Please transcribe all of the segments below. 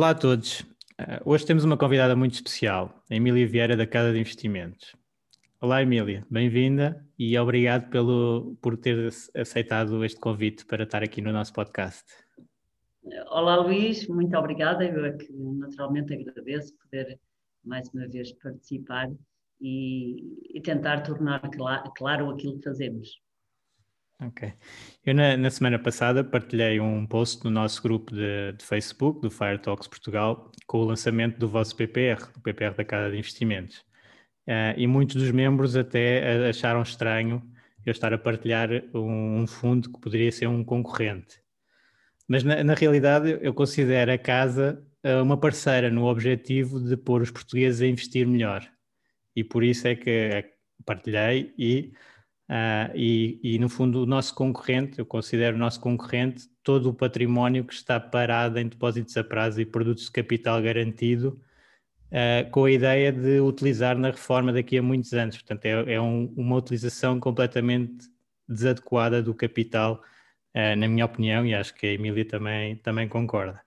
Olá a todos. Uh, hoje temos uma convidada muito especial, a Emília Vieira da Casa de Investimentos. Olá Emília, bem-vinda e obrigado pelo, por ter aceitado este convite para estar aqui no nosso podcast. Olá Luís, muito obrigada. Eu é que naturalmente agradeço poder mais uma vez participar e, e tentar tornar claro, claro aquilo que fazemos. Ok. Eu na, na, semana passada partilhei um post no nosso grupo de, de, Facebook, do Fire Talks Portugal, com o lançamento do vosso PPR, do PPR da Casa de Investimentos. Uh, e muitos dos membros até acharam estranho eu estar a partilhar um, um fundo que poderia ser um concorrente. Mas na, na realidade eu considero a Casa uh, uma parceira no objetivo de pôr os portugueses a investir melhor. E por isso é que eh, partilhei e Uh, e, e, no fundo, o nosso concorrente, eu considero o nosso concorrente todo o património que está parado em depósitos a prazo e produtos de capital garantido, uh, com a ideia de utilizar na reforma daqui a muitos anos. Portanto, é, é um, uma utilização completamente desadequada do capital, uh, na minha opinião, e acho que a Emília também, também concorda.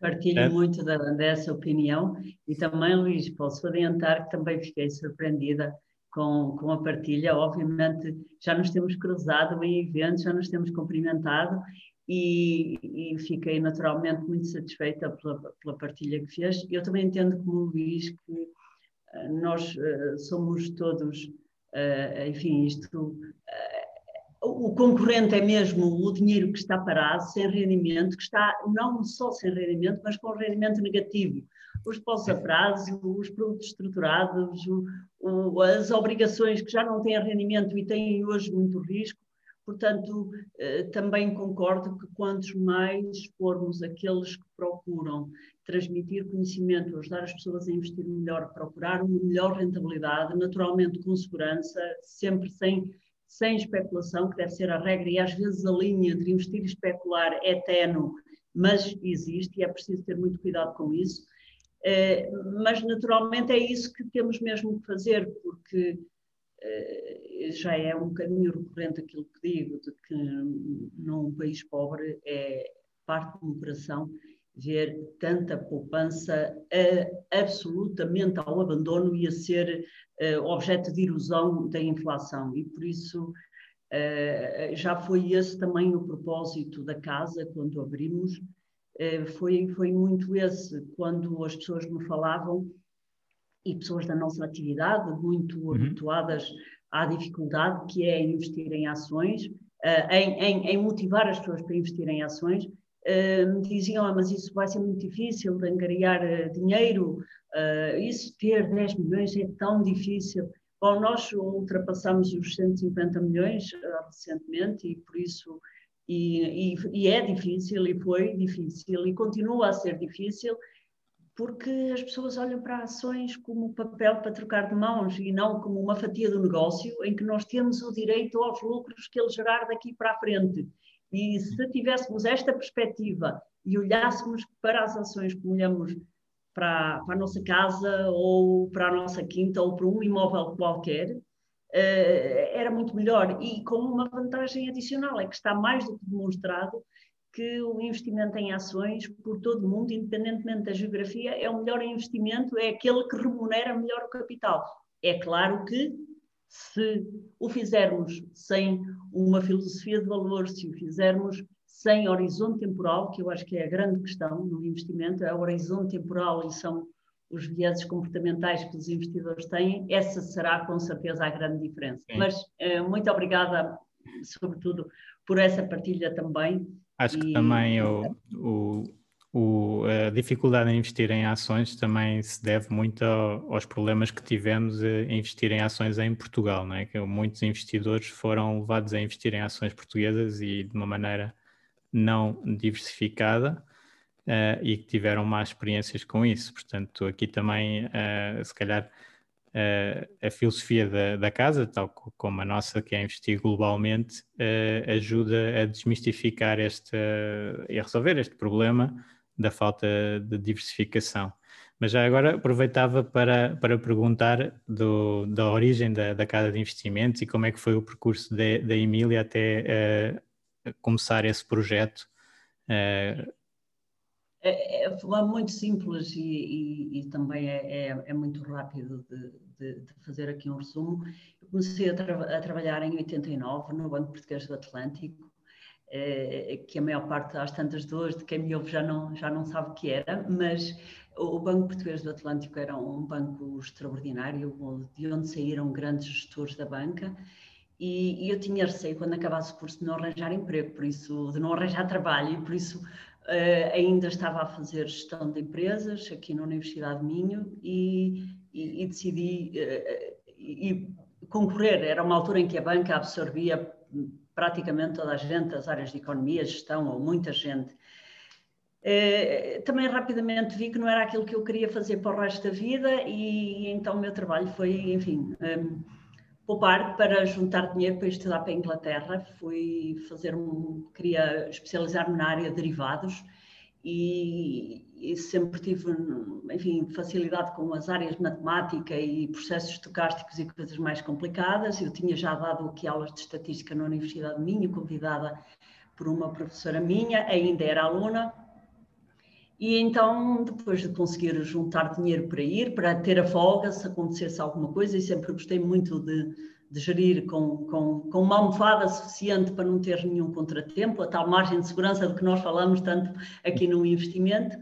Partilho é. muito da, dessa opinião e também, Luís, posso adiantar que também fiquei surpreendida com, com a partilha. Obviamente, já nos temos cruzado em eventos, já nos temos cumprimentado e, e fiquei naturalmente muito satisfeita pela, pela, partilha que fez. Eu também entendo, como o Luís, que uh, nós uh, somos todos, uh, enfim, isto. o concorrente é mesmo o dinheiro que está parado, sem rendimento, que está não só sem rendimento, mas com rendimento negativo os depósitos a prazo, os produtos estruturados, o, o, as obrigações que já não têm rendimento e têm hoje muito risco. Portanto, eh, também concordo que quantos mais formos aqueles que procuram transmitir conhecimento, ajudar as pessoas a investir melhor, procurar uma melhor rentabilidade, naturalmente com segurança, sempre sem, sem especulação, que deve ser a regra, e às vezes a linha entre investir e especular é tenue, mas existe e é preciso ter muito cuidado com isso. Eh, mas naturalmente é isso que temos mesmo que fazer, porque eh, já é um bocadinho recorrente aquilo que digo, de que num país pobre é parte do coração ver tanta poupança uh, absolutamente ao abandono e a ser objeto de erosão da inflação. E por isso já foi esse também o propósito da casa quando abrimos, eh, foi, foi muito esse, quando as pessoas me falavam, e pessoas da nossa atividade, muito uhum. habituadas à dificuldade que é investir em ações, uh, em, em, em, motivar as pessoas para investir em ações, uh, me diziam, ah, mas isso vai ser muito difícil de angariar dinheiro, isso ter 10 milhões é tão difícil. Bom, nós ultrapassamos os 150 milhões recentemente e por isso e, e, e, é difícil, e foi difícil, e continua a ser difícil, porque as pessoas olham para ações como papel para trocar de mãos e não como uma fatia do negócio em que nós temos o direito aos lucros que ele gerar daqui para a frente. E se tivéssemos esta perspectiva e olhássemos para as ações como olhamos para, para a nossa casa ou para a nossa quinta ou para um imóvel qualquer, era muito melhor. E com uma vantagem adicional, é que está mais do que demonstrado que o investimento em ações por todo o mundo, independentemente da geografia, é o melhor investimento, é aquele que remunera melhor o capital. É claro que se o fizermos sem uma filosofia de valor, se o fizermos sem horizonte temporal, que eu acho que é a grande questão no investimento, é o horizonte temporal e são os vieses comportamentais que os investidores têm, essa será com certeza a grande diferença. Sim. Mas eh, muito obrigada, sobretudo, por essa partilha também. Acho e... que também o, o, o, a dificuldade em investir em ações também se deve muito ao, aos problemas que tivemos em investir em ações em Portugal, não é? que muitos investidores foram levados a investir em ações portuguesas e de uma maneira não diversificada uh, e que tiveram más experiências com isso. Portanto, aqui também, uh, se calhar, uh, a filosofia da, da, casa, tal como a nossa, que é investir globalmente, ajuda a desmistificar este e a resolver este problema da falta de diversificação. Mas já agora aproveitava para, para perguntar do, da origem da, da Casa de Investimentos e como é que foi o percurso da Emília até uh, começar esse projeto uh, é, é, é muito simples e, e, e também é, é, é, muito rápido de, de, de, fazer aqui um resumo. Eu comecei a, tra a, trabalhar em 89 no Banco Português do Atlântico, é, que a maior parte, às tantas duas, de quem me ouve já não, já não sabe o que era, mas o Banco Português do Atlântico era um banco extraordinário, de onde saíram grandes gestores da banca, e, e, eu tinha receio quando acabasse o curso de não arranjar emprego, por isso, de não arranjar trabalho, e por isso Uh, ainda estava a fazer gestão de empresas aqui na Universidade de Minho e, e, e decidi uh, e concorrer. Era uma altura em que a banca absorvia praticamente toda a gente, as áreas de economia, gestão, ou muita gente. Uh, também rapidamente vi que não era aquilo que eu queria fazer para o resto da vida e então o meu trabalho foi, enfim, poupar para juntar dinheiro para estudar para a Inglaterra. Fui fazer um, queria especializar-me na área de derivados e, e, sempre tive, enfim, facilidade com as áreas de matemática e processos estocásticos e coisas mais complicadas. Eu tinha já dado aqui aulas de estatística na Universidade de Minho, convidada por uma professora minha, ainda era aluna, e então, depois de conseguir juntar dinheiro para ir, para ter a folga, se acontecesse alguma coisa, e sempre gostei muito de, de gerir com, com, com uma almofada suficiente para não ter nenhum contratempo, a tal margem de segurança de que nós falamos tanto aqui no investimento.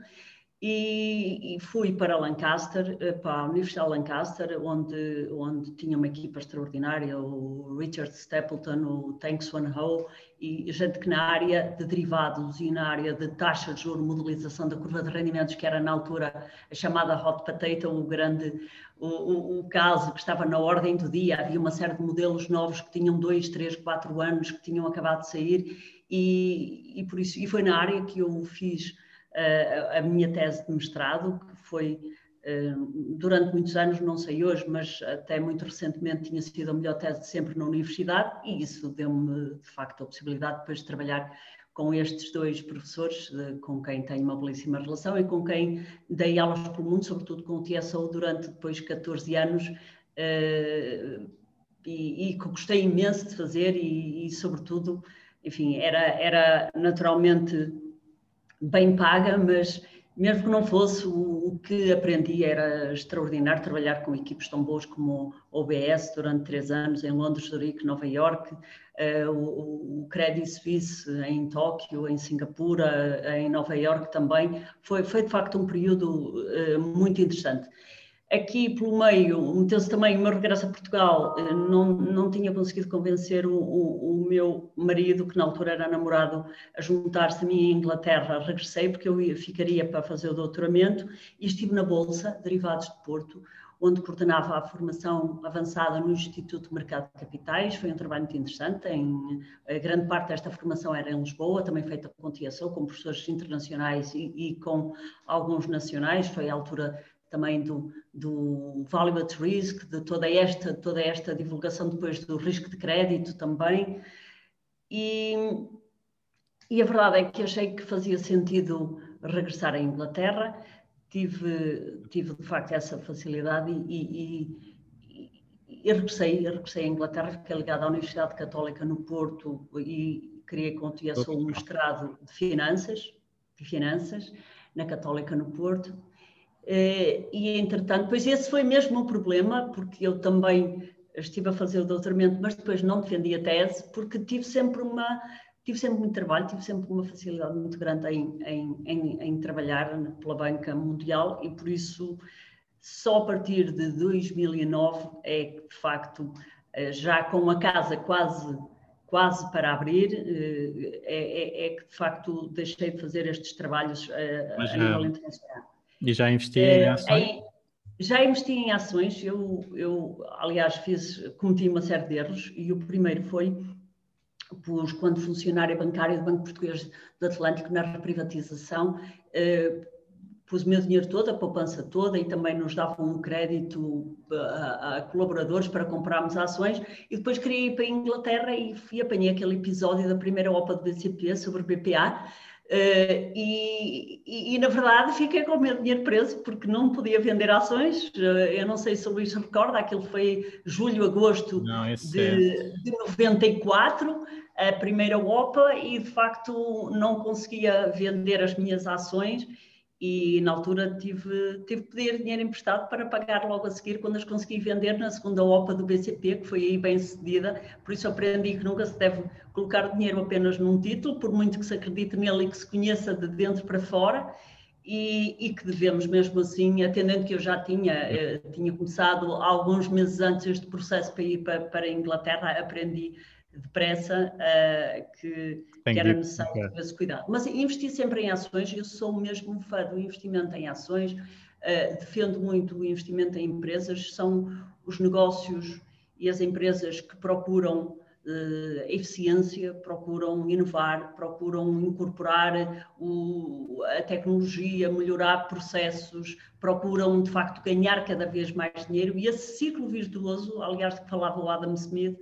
E, e, fui para Lancaster, eh, para a Universidade de Lancaster, onde, onde tinha uma equipa extraordinária, o Richard Stapleton, o Tanks One Ho, e gente que na área de derivados e na área de taxa de juros, modelização da curva de rendimentos, que era na altura a chamada hot potato, o grande, o, o, o caso que estava na ordem do dia, havia uma série de modelos novos que tinham dois, três, quatro anos, que tinham acabado de sair, e, e por isso, e foi na área que eu fiz a minha tese de mestrado, que foi eh, durante muitos anos, não sei hoje, mas até muito recentemente tinha sido a melhor tese de sempre na universidade e isso deu-me de facto a possibilidade depois de trabalhar com estes dois professores, com quem tenho uma belíssima relação e com quem dei aulas pelo mundo, sobretudo com o TSO durante depois 14 anos eh, e, e que gostei imenso de fazer e, e sobretudo, enfim, era, era naturalmente bem paga, mas mesmo que não fosse, o, que aprendi era extraordinário trabalhar com equipes tão boas como o OBS durante três anos em Londres, Zurique, Nova York, uh, o, Credit Suisse em Tóquio, em Singapura, em Nova York também. Foi, foi de facto um período uh, muito interessante. Aqui pelo meio, meteu-se também o meu regresso a Portugal, eh, não, não tinha conseguido convencer o, o, o, meu marido, que na altura era namorado, a juntar-se a mim em Inglaterra. Regressei porque eu ia, ficaria para fazer o doutoramento e estive na Bolsa, Derivados de Porto, onde coordenava a formação avançada no Instituto de Mercado de Capitais. Foi um trabalho muito interessante. Em, a grande parte desta formação era em Lisboa, também feita com TSO, com professores internacionais e, e com alguns nacionais. Foi a altura também do, do value at risk, de toda esta, toda esta divulgação depois do risco de crédito também. E, e a verdade é que achei que fazia sentido regressar à Inglaterra. Tive, tive de facto essa facilidade e, e, e, e regressei, regressei à Inglaterra, fiquei ligada à Universidade Católica no Porto e criei com o um mestrado de finanças, de finanças na Católica no Porto e, entretanto, pois esse foi mesmo o problema, porque eu também estive a fazer o doutoramento, mas depois não defendi a tese, porque tive sempre uma. tive sempre muito trabalho, tive sempre uma facilidade muito grande em, em, em, em trabalhar pela banca mundial e por isso só a partir de 2009 é que de facto eh, já com a casa quase quase para abrir, eh, é, é, é, que de facto deixei de fazer estes trabalhos eh, a, a nível internacional. E já investi em ações? Em, já investi em ações, eu, eu aliás fiz, cometi uma série de erros e o primeiro foi pus quando funcionária bancária do Banco Português do Atlântico na reprivatização, eh, pus o meu dinheiro todo, a poupança toda e também nos davam um crédito a, a, colaboradores para comprarmos ações e depois queria ir para a Inglaterra e fui, apanhei aquele episódio da primeira OPA do BCP sobre BPA Uh, e, e, e, na verdade fiquei com o meu dinheiro preso porque não podia vender ações. Uh, eu não sei se o Luís recorda, aquilo foi julho, agosto não, de, é. de 94, a primeira OPA, e de facto não conseguia vender as minhas ações e na altura tive, tive que pedir dinheiro emprestado para pagar logo a seguir quando as consegui vender na segunda OPA do BCP, que foi aí bem cedida, por isso aprendi que nunca se deve colocar dinheiro apenas num título, por muito que se acredite nele e que se conheça de dentro para fora, e, e que devemos mesmo assim, atendendo que eu já tinha, eh, tinha começado alguns meses antes este processo para ir para, para a Inglaterra, aprendi depressa uh, que, que, era necessário ter esse cuidado. Mas investir sempre em ações, eu sou mesmo fã do investimento em ações, uh, defendo muito o investimento em empresas, são os negócios e as empresas que procuram uh, eficiência, procuram inovar, procuram incorporar o, a tecnologia, melhorar processos, procuram de facto ganhar cada vez mais dinheiro e esse ciclo virtuoso, aliás, que falava o Adam Smith,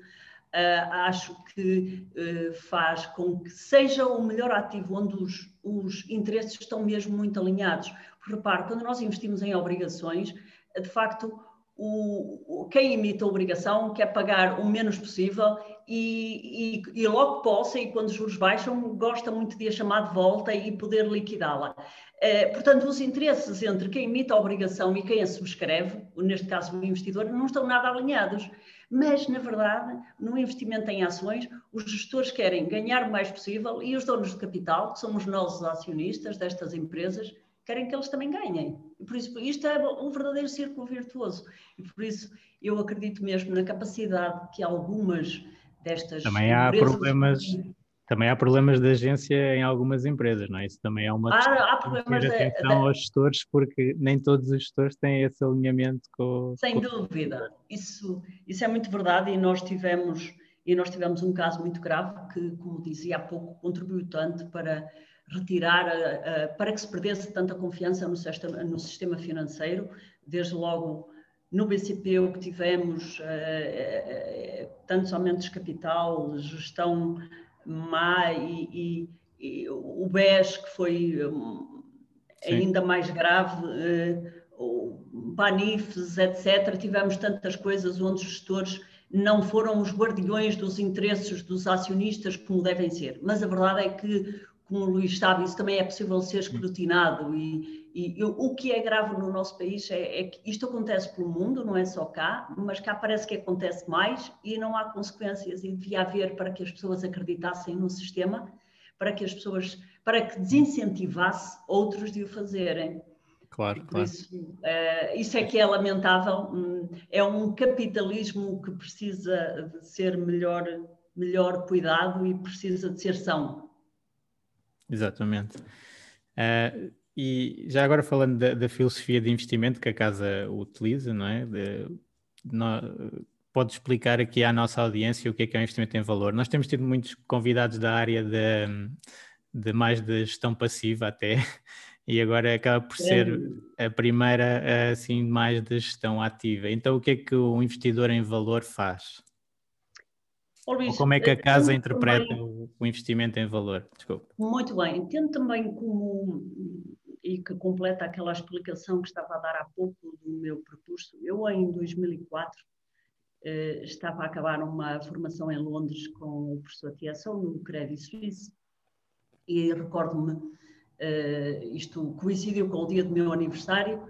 Uh, acho que uh, faz com que seja o melhor ativo onde os, os interesses estão mesmo muito alinhados. Repare, quando nós investimos em obrigações, de facto, o, quem emite a obrigação quer pagar o menos possível e, e, e logo possa, e quando os juros baixam, gosta muito de a chamar de volta e poder liquidá-la. Uh, portanto, os interesses entre quem emite a obrigação e quem a subscreve, neste caso o investidor, não estão nada alinhados mas, na verdade, no investimento em ações, os gestores querem ganhar o mais possível e os donos de capital, que somos nós os acionistas destas empresas, querem que eles também ganhem. E por isso, isto é um verdadeiro círculo virtuoso. E por isso, eu acredito mesmo na capacidade que algumas destas. Também há problemas. Também há problemas de agência em algumas empresas, não é? Isso também é uma há, há problemas de atenção aos gestores, porque nem todos os gestores têm esse alinhamento com. Sem com... dúvida, isso, isso é muito verdade e nós tivemos e nós tivemos um caso muito grave que, como dizia há pouco, contribuiu tanto para retirar, a, a, para que se perdesse tanta confiança no sistema, no sistema financeiro, desde logo no BCP o que tivemos, uh, tantos aumentos de capital, gestão má e, e, e o BES, que foi um, ainda mais grave, uh, PANIFs, etc. Tivemos tantas coisas onde os gestores não foram os guardiões dos interesses dos acionistas como devem ser. Mas a verdade é que, como o Luís sabe, isso também é possível ser escrutinado e, e o que é grave no nosso país é, é, que isto acontece pelo mundo, não é só cá, mas cá parece que acontece mais e não há consequências. E devia haver para que as pessoas acreditassem no sistema, para que as pessoas, para que desincentivasse outros de o fazerem. Claro, claro. Isso, uh, isso é que é lamentável. Hum, é um capitalismo que precisa de ser melhor, melhor cuidado e precisa de ser são. Exatamente. Uh, e já agora falando da, da, filosofia de investimento que a casa utiliza, não é? De, no, pode explicar aqui à nossa audiência o que é que é um investimento em valor. Nós temos tido muitos convidados da área de, de mais de gestão passiva até, e agora acaba por ser a primeira assim mais de gestão ativa. Então o que é que o investidor em valor faz? Ou como é que a casa interpreta também, o investimento em valor? Desculpa. Muito bem, entendo também como e que completa aquela explicação que estava a dar há pouco do meu percurso. Eu, em 2004, eh, estava a acabar uma formação em Londres com o professor Tiação, no Credit Suisse, e recordo-me, eh, isto coincidiu com o dia do meu aniversário,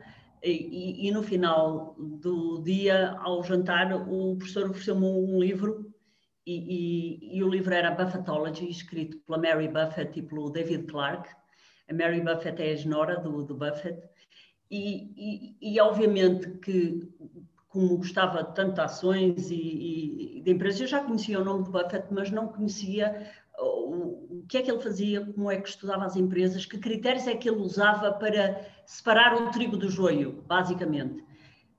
e, e, no final do dia, ao jantar, o professor ofereceu-me um livro e, e, e, o livro era Buffettology, escrito pela Mary Buffett e pelo David Clark. A Mary Buffett é a genora do, do Buffett. E, e, obviamente que, como gostava tanto de ações e, de empresas, eu já conhecia o nome do Buffett, mas não conhecia o, o que é que ele fazia, como é que estudava as empresas, que critérios é que ele usava para separar o trigo do joio, basicamente.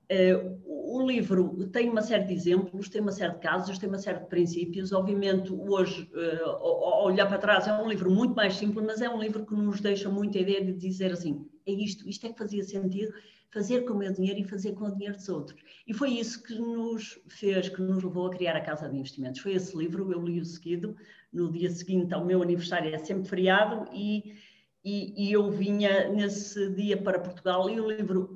Uh, o livro tem uma série de exemplos, tem uma série de casos, tem uma série de princípios. Obviamente, hoje, uh, ao olhar para trás, é um livro muito mais simples, mas é um livro que nos deixa muito a ideia de dizer assim: é isto, isto é que fazia sentido, fazer com o meu dinheiro e fazer com o dinheiro dos outros. E foi isso que nos fez, que nos levou a criar a Casa de Investimentos. Foi esse livro, eu li o seguido, no dia seguinte ao meu aniversário, é sempre feriado, e, e, e eu vinha nesse dia para Portugal e o livro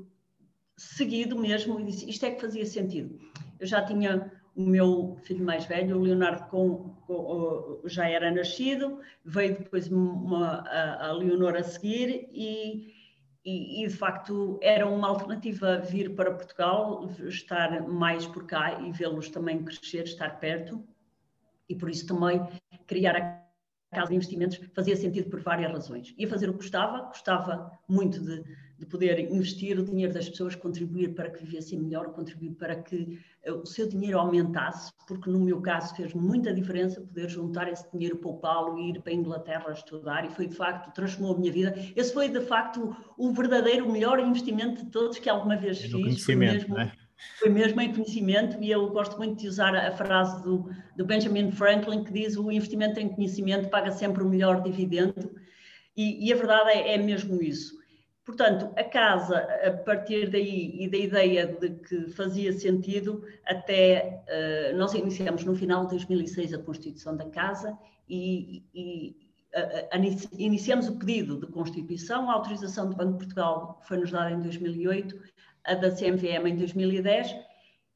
seguido mesmo e disse isto é que fazia sentido. Eu já tinha o meu filho mais velho, o Leonardo, com, com, já era nascido, veio depois uma, a, a Leonor a seguir e, e, e, de facto era uma alternativa vir para Portugal, estar mais por cá e vê-los também crescer, estar perto e por isso também criar a casa de investimentos fazia sentido por várias razões. Ia fazer o que gostava, gostava muito de, de poder investir o dinheiro das pessoas, contribuir para que vivessem melhor, contribuir para que uh, o seu dinheiro aumentasse, porque no meu caso fez muita diferença poder juntar esse dinheiro, poupá-lo e ir para a Inglaterra estudar e foi de facto, transformou a minha vida. Esse foi de facto o verdadeiro melhor investimento de todos que alguma vez é fiz. Foi mesmo, né? foi mesmo em conhecimento e eu gosto muito de usar a frase do, do Benjamin Franklin que diz o investimento em conhecimento paga sempre o melhor dividendo e, e a verdade é, é, mesmo isso. Portanto, a casa, a partir daí e da ideia de que fazia sentido, até uh, nós iniciamos no final de 2006 a constituição da casa e, e iniciamos o pedido de constituição, a autorização do Banco de Portugal foi-nos dada em 2008 a da CMVM em 2010,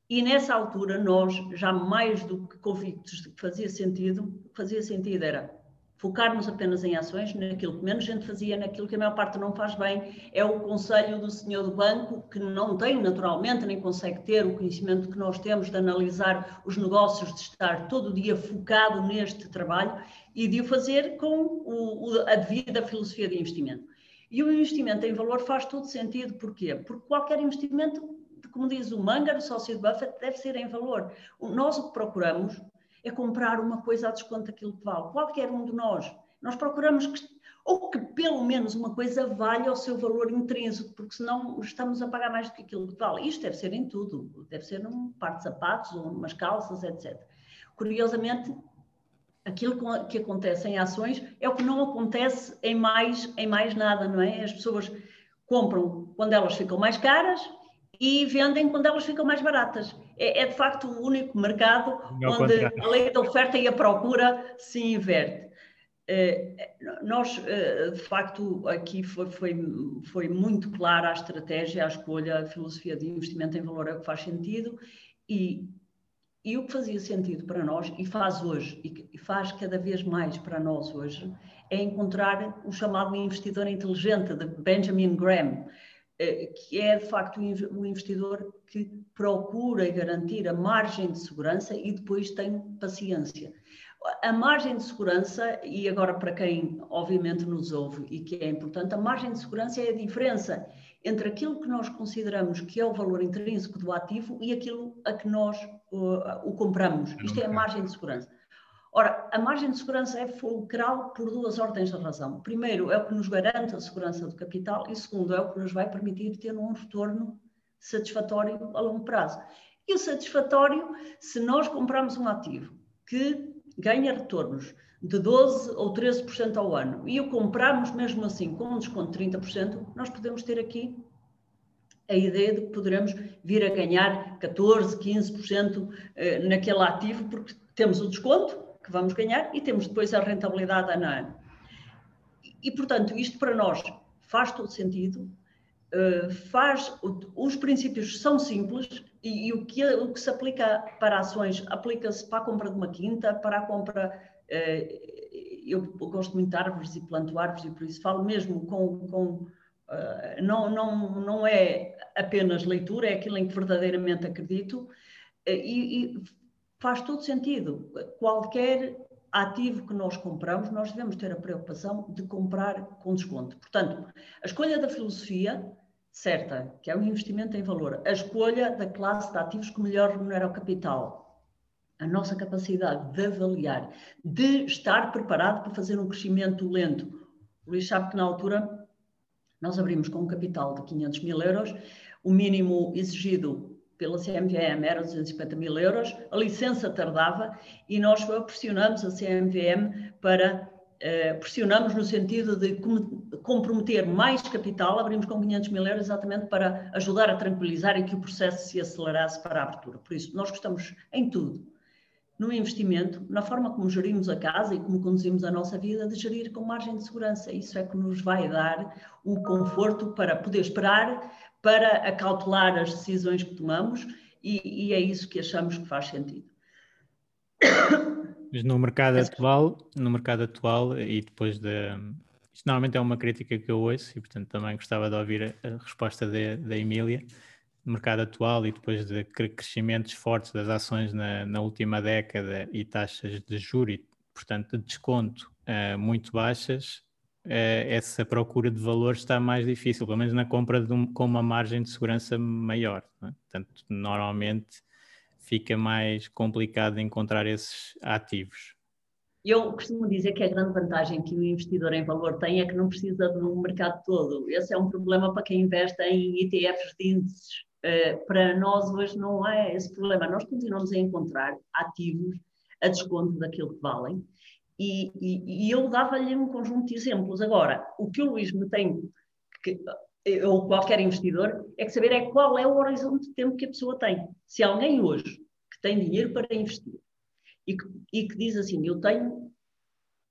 e nessa altura nós, já mais do que convictos de que fazia sentido, o que fazia sentido era focarmos apenas em ações, naquilo que menos gente fazia, naquilo que a maior parte não faz bem, é o conselho do senhor do banco, que não tem naturalmente, nem consegue ter o conhecimento que nós temos de analisar os negócios, de estar todo o dia focado neste trabalho e de o fazer com o, a devida filosofia de investimento. E o investimento em valor faz todo sentido. Porquê? Porque qualquer investimento, como diz o Munger, o sócio de Buffett, deve ser em valor. Nós o que procuramos é comprar uma coisa a desconto daquilo que vale. Qualquer um de nós. Nós procuramos que, ou que pelo menos uma coisa valha o seu valor intrínseco, porque senão estamos a pagar mais do que aquilo que vale. Isto deve ser em tudo. Deve ser num par de sapatos ou umas calças, etc. Curiosamente, aquilo que acontece em ações é o que não acontece em mais, em mais nada, não é? As pessoas compram quando elas ficam mais caras e vendem quando elas ficam mais baratas. É, é de facto o único mercado não onde a lei da oferta e a procura se inverte. Eh, nós, eh, de facto, aqui foi, foi, foi muito clara a estratégia, a escolha, a filosofia de investimento em valor é o que faz sentido e e o que fazia sentido para nós, e faz hoje, e faz cada vez mais para nós hoje, é encontrar o chamado investidor inteligente, de Benjamin Graham, que é de facto um investidor que procura garantir a margem de segurança e depois tem paciência. A margem de segurança, e agora para quem obviamente nos ouve e que é importante, a margem de segurança é a diferença entre aquilo que nós consideramos que é o valor intrínseco do ativo e aquilo a que nós uh, o compramos. Isto é a margem de segurança. Ora, a margem de segurança é fulcral por duas ordens de razão. Primeiro, é o que nos garante a segurança do capital e segundo, é o que nos vai permitir ter um retorno satisfatório a longo prazo. E o satisfatório, se nós comprarmos um ativo que ganha retornos de 12% ou 13% ao ano e o comprarmos mesmo assim com um desconto de 30%, nós podemos ter aqui a ideia de que poderemos vir a ganhar 14%, 15% eh, naquele ativo, porque temos o desconto que vamos ganhar e temos depois a rentabilidade ano a ano. E, portanto, isto para nós faz todo sentido, eh, faz, os princípios são simples e, e o, que, o que se aplica para ações aplica-se para a compra de uma quinta, para a compra eh, eu gosto muito de árvores e planto árvores e por isso falo mesmo com, com eh, não, não, não é apenas leitura, é aquilo em que verdadeiramente acredito e, e faz todo sentido. Qualquer ativo que nós compramos, nós devemos ter a preocupação de comprar com desconto. Portanto, a escolha da filosofia certa, que é um investimento em valor, a escolha da classe de ativos que melhor remunera o capital, a nossa capacidade de avaliar, de estar preparado para fazer um crescimento lento. O Luís sabe que na altura nós abrimos com um capital de 500 mil euros, o mínimo exigido pela CMVM era 250 mil euros, a licença tardava e nós pressionamos a CMVM para, eh, pressionamos no sentido de comprometer mais capital, abrimos com 500 mil euros exatamente para ajudar a tranquilizar e que o processo se acelerasse para a abertura. Por isso, nós gostamos em tudo, no investimento, na forma como gerimos a casa e como conduzimos a nossa vida, de gerir com margem de segurança. Isso é que nos vai dar o conforto para poder esperar, para acautelar as decisões que tomamos e, e é isso que achamos que faz sentido. Mas no mercado atual, no mercado atual e depois de isto normalmente é uma crítica que eu ouço e portanto também gostava de ouvir a, resposta da Emília mercado atual e depois de crescimentos fortes das ações na, na última década e taxas de juros, portanto de desconto uh, muito baixas, uh, essa procura de valor está mais difícil, pelo menos na compra um, com uma margem de segurança maior. É? Portanto, normalmente fica mais complicado encontrar esses ativos. Eu costumo dizer que a grande vantagem que o investidor em valor tem é que não precisa do mercado todo. Esse é um problema para quem investe em ETFs de índices. Uh, para nós hoje não é esse problema. Nós continuamos a encontrar ativos a desconto daquilo que valem e, e, e eu dava-lhe um conjunto de exemplos. Agora, o que o Luís me tem, que, ou qualquer investidor, é que saber é qual é o horizonte de tempo que a pessoa tem. Se alguém hoje que tem dinheiro para investir e que, e que diz assim, eu tenho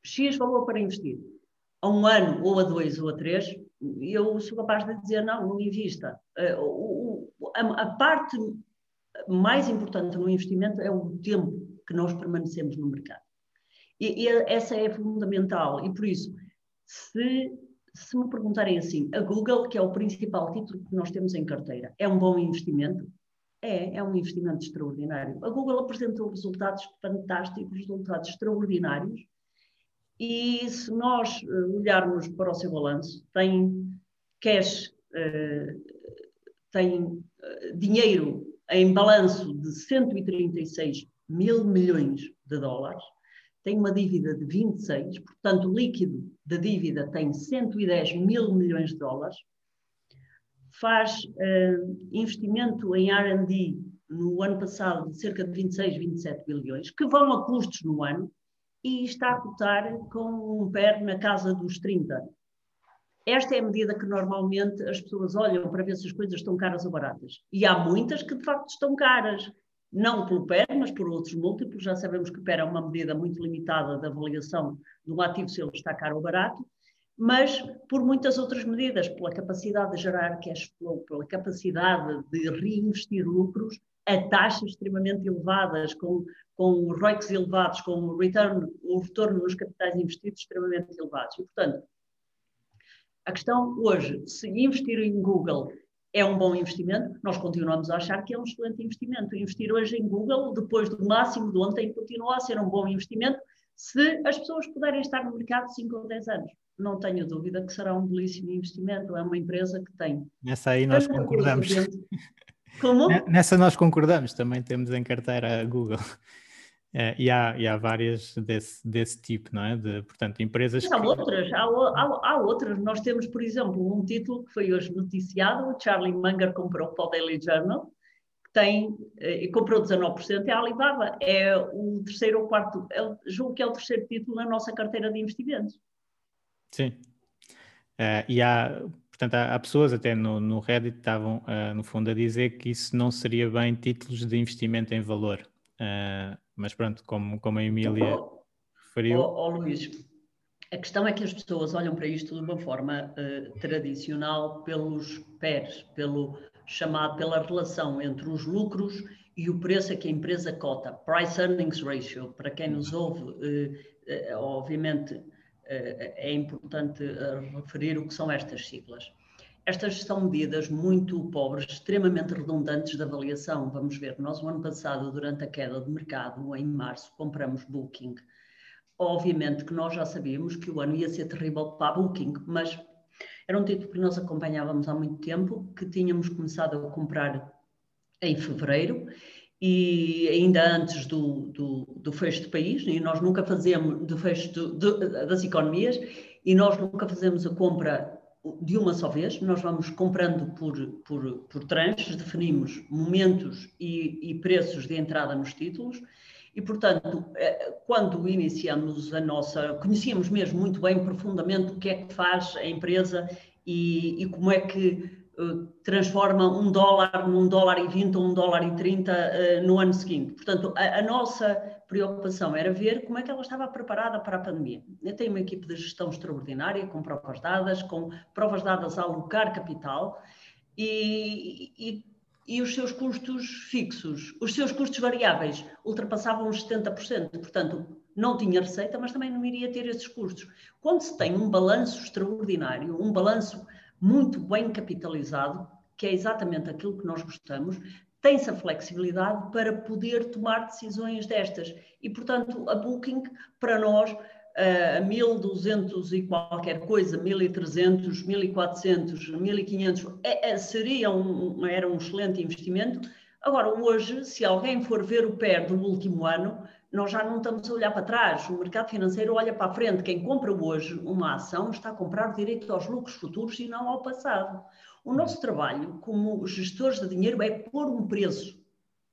X valor para investir, a um ano, ou a dois, ou a três, eu sou capaz de dizer, não, não invista. Uh, a, a parte mais importante no investimento é o tempo que nós permanecemos no mercado. E, e, essa é fundamental. E por isso, se, se me perguntarem assim, a Google, que é o principal título que nós temos em carteira, é um bom investimento? É, é um investimento extraordinário. A Google apresentou resultados fantásticos, resultados extraordinários. E se nós eh, olharmos para o seu balanço, tem cash, uh, tem dinheiro em balanço de 136 mil milhões de dólares, tem uma dívida de 26, portanto, o líquido da dívida tem 110 mil milhões de dólares, faz uh, investimento em RD no ano passado de cerca de 26, 27 bilhões, que vão a custos no ano, e está a cotar com um PER na casa dos 30. Esta é a medida que normalmente as pessoas olham para ver se as coisas estão caras ou baratas. E há muitas que de facto estão caras não pelo PER, mas por outros múltiplos. Já sabemos que o PER é uma medida muito limitada da avaliação do ativo se ele está caro ou barato, mas por muitas outras medidas, pela capacidade de gerar cash flow, pela capacidade de reinvestir lucros a taxas extremamente elevadas, com, com ROICs elevados, com o return, o retorno nos capitais investidos extremamente elevados. E, portanto, a questão hoje, se investir em Google é um bom investimento, nós continuamos a achar que é um excelente investimento. Investir hoje em Google, depois do máximo de ontem, continua a ser um bom investimento se as pessoas puderem estar no mercado 5 ou 10 anos. Não tenho dúvida que será um belíssimo investimento. É uma empresa que tem. Nessa aí nós concordamos. Como? Nessa nós concordamos, também temos em carteira a Google. É, e, há, e há várias desse, desse tipo, não é? De, portanto, empresas. Mas há que... outras, há, há, há, outras. Nós temos, por exemplo, um título que foi hoje noticiado: o Charlie Munger comprou para o Daily Journal, que tem, eh, e comprou 19%, é a Alibaba. É o terceiro ou quarto, é, julgo que é o terceiro título na nossa carteira de investimentos. Sim. Uh, e há, portanto, há, há, pessoas até no, no Reddit estavam, uh, no fundo, a dizer que isso não seria bem títulos de investimento em valor. Uh, mas pronto, como, como a Emília oh, referiu. Oh, oh, Luís, a questão é que as pessoas olham para isto de uma forma uh, tradicional pelos PERs, pelo chamado pela relação entre os lucros e o preço a que a empresa cota, Price Earnings Ratio. Para quem nos ouve, uh, uh, obviamente é importante referir o que são estas siglas. Estas são medidas muito pobres, extremamente redundantes de avaliação. Vamos ver, nós, o ano passado, durante a queda do mercado, em março, compramos Booking. Obviamente que nós já sabíamos que o ano ia ser terrível para a Booking, mas era um título que nós acompanhávamos há muito tempo, que tínhamos começado a comprar em fevereiro e ainda antes do, do, do fecho do país, e nós nunca fazemos, do fecho do, do, das economias, e nós nunca fazemos a compra de uma só vez, nós vamos comprando por, por, por tranches, definimos momentos e, e preços de entrada nos títulos, e, portanto, eh, quando iniciamos a nossa. Conhecíamos mesmo muito bem, profundamente, o que é que faz a empresa e, e como é que uh, transforma um dólar num dólar e 20 ou um dólar e 30 uh, eh, no ano seguinte. Portanto, a, a, nossa preocupação era ver como é que ela estava preparada para a pandemia. Eu tenho uma equipe de gestão extraordinária, com provas dadas, com provas dadas a alocar capital. E, e, e os seus custos fixos, os seus custos variáveis ultrapassavam os 70%, portanto, não tinha receita, mas também não iria ter esses custos. Quando se tem um balanço extraordinário, um balanço muito bem capitalizado, que é exatamente aquilo que nós gostamos, tem-se a flexibilidade para poder tomar decisões destas. E, portanto, a Booking, para nós, a 1200 e qualquer coisa, 1300, 1400, 1500, é, é, seria um, era um excelente investimento. Agora, hoje, se alguém for ver o PER do último ano, nós já não estamos a olhar para trás. O mercado financeiro olha para a frente. Quem compra hoje uma ação está a comprar direito aos lucros futuros e não ao passado. O nosso trabalho como gestores de dinheiro é pôr um preço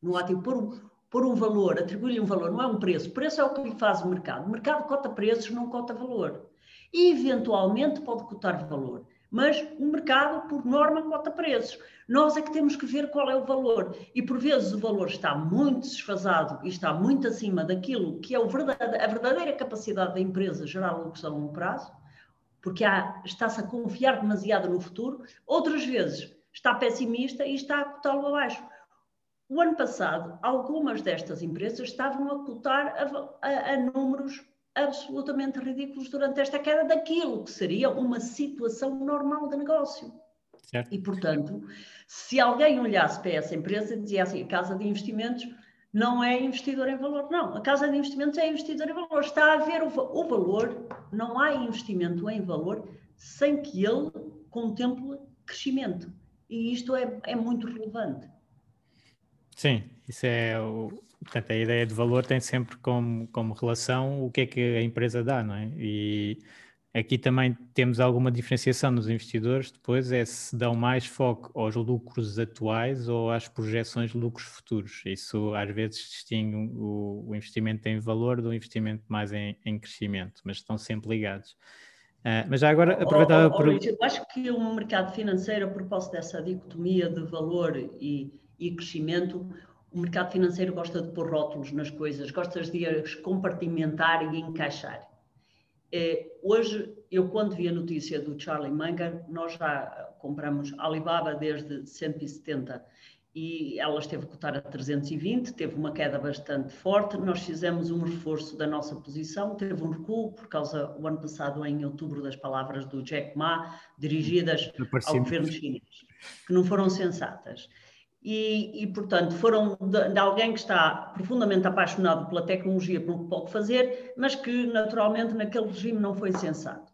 no ativo, pôr um, pôr um valor, atribuir-lhe um valor, não é um preço. Preço é o que lhe faz o mercado. O mercado cota preços, não cota valor. E, eventualmente, pode cotar valor. Mas o mercado, por norma, cota preços. Nós é que temos que ver qual é o valor. E, por vezes, o valor está muito desfasado e está muito acima daquilo que é a verdadeira capacidade da empresa gerar lucros a longo prazo, porque está-se a confiar demasiado no futuro. Outras vezes, está pessimista e está a cotá-lo abaixo. O ano passado, algumas destas empresas estavam a cotar a, a, a números absolutamente ridículos durante esta queda daquilo que seria uma situação normal de negócio. Certo. E, portanto, se alguém olhasse para essa empresa e dizia assim, a casa de investimentos não é investidor em valor. Não, a casa de investimentos é investidor em valor. Está a ver o, o valor, não há investimento em valor sem que ele contemple crescimento. E isto é, é muito relevante. Sim, isso é o, portanto, a ideia de valor tem sempre como, como relação o que é que a empresa dá, não é? E aqui também temos alguma diferenciação nos investidores, depois é se dão mais foco aos lucros atuais ou às projeções de lucros futuros. Isso às vezes distingue o, o investimento em valor do investimento mais em, em crescimento, mas estão sempre ligados. Uh, mas já agora aproveitava oh, oh, oh, por... Eu acho que o mercado financeiro, a propósito dessa dicotomia de valor e e crescimento, o mercado financeiro gosta de pôr rótulos nas coisas, gosta de as compartimentar e encaixar. Eh, hoje, eu quando vi a notícia do Charlie Munger, nós já compramos Alibaba desde 170 e ela esteve a cotar a 320, teve uma queda bastante forte. Nós fizemos um reforço da nossa posição, teve um recuo por causa, o ano passado, em outubro, das palavras do Jack Ma, dirigidas ao governo chinês, que não foram sensatas e, e, portanto, foram de, de, alguém que está profundamente apaixonado pela tecnologia, pelo que pode fazer, mas que, naturalmente, naquele regime não foi sensato.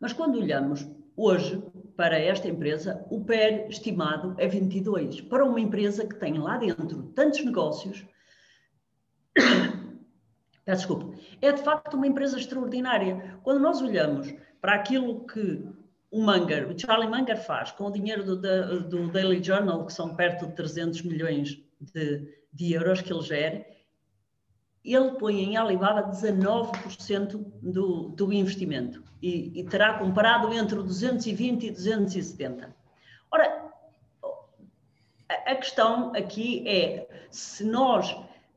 Mas quando olhamos hoje para esta empresa, o PER estimado é 22. Para uma empresa que tem lá dentro tantos negócios, peço desculpa, é de facto uma empresa extraordinária. Quando nós olhamos para aquilo que o Munger, o Charlie Munger faz com o dinheiro do, do, Daily Journal, que são perto de 300 milhões de, de euros que ele gera, ele põe em Alibaba 19% do, do investimento e, e, terá comparado entre 220 e 270. Ora, a, a questão aqui é se nós.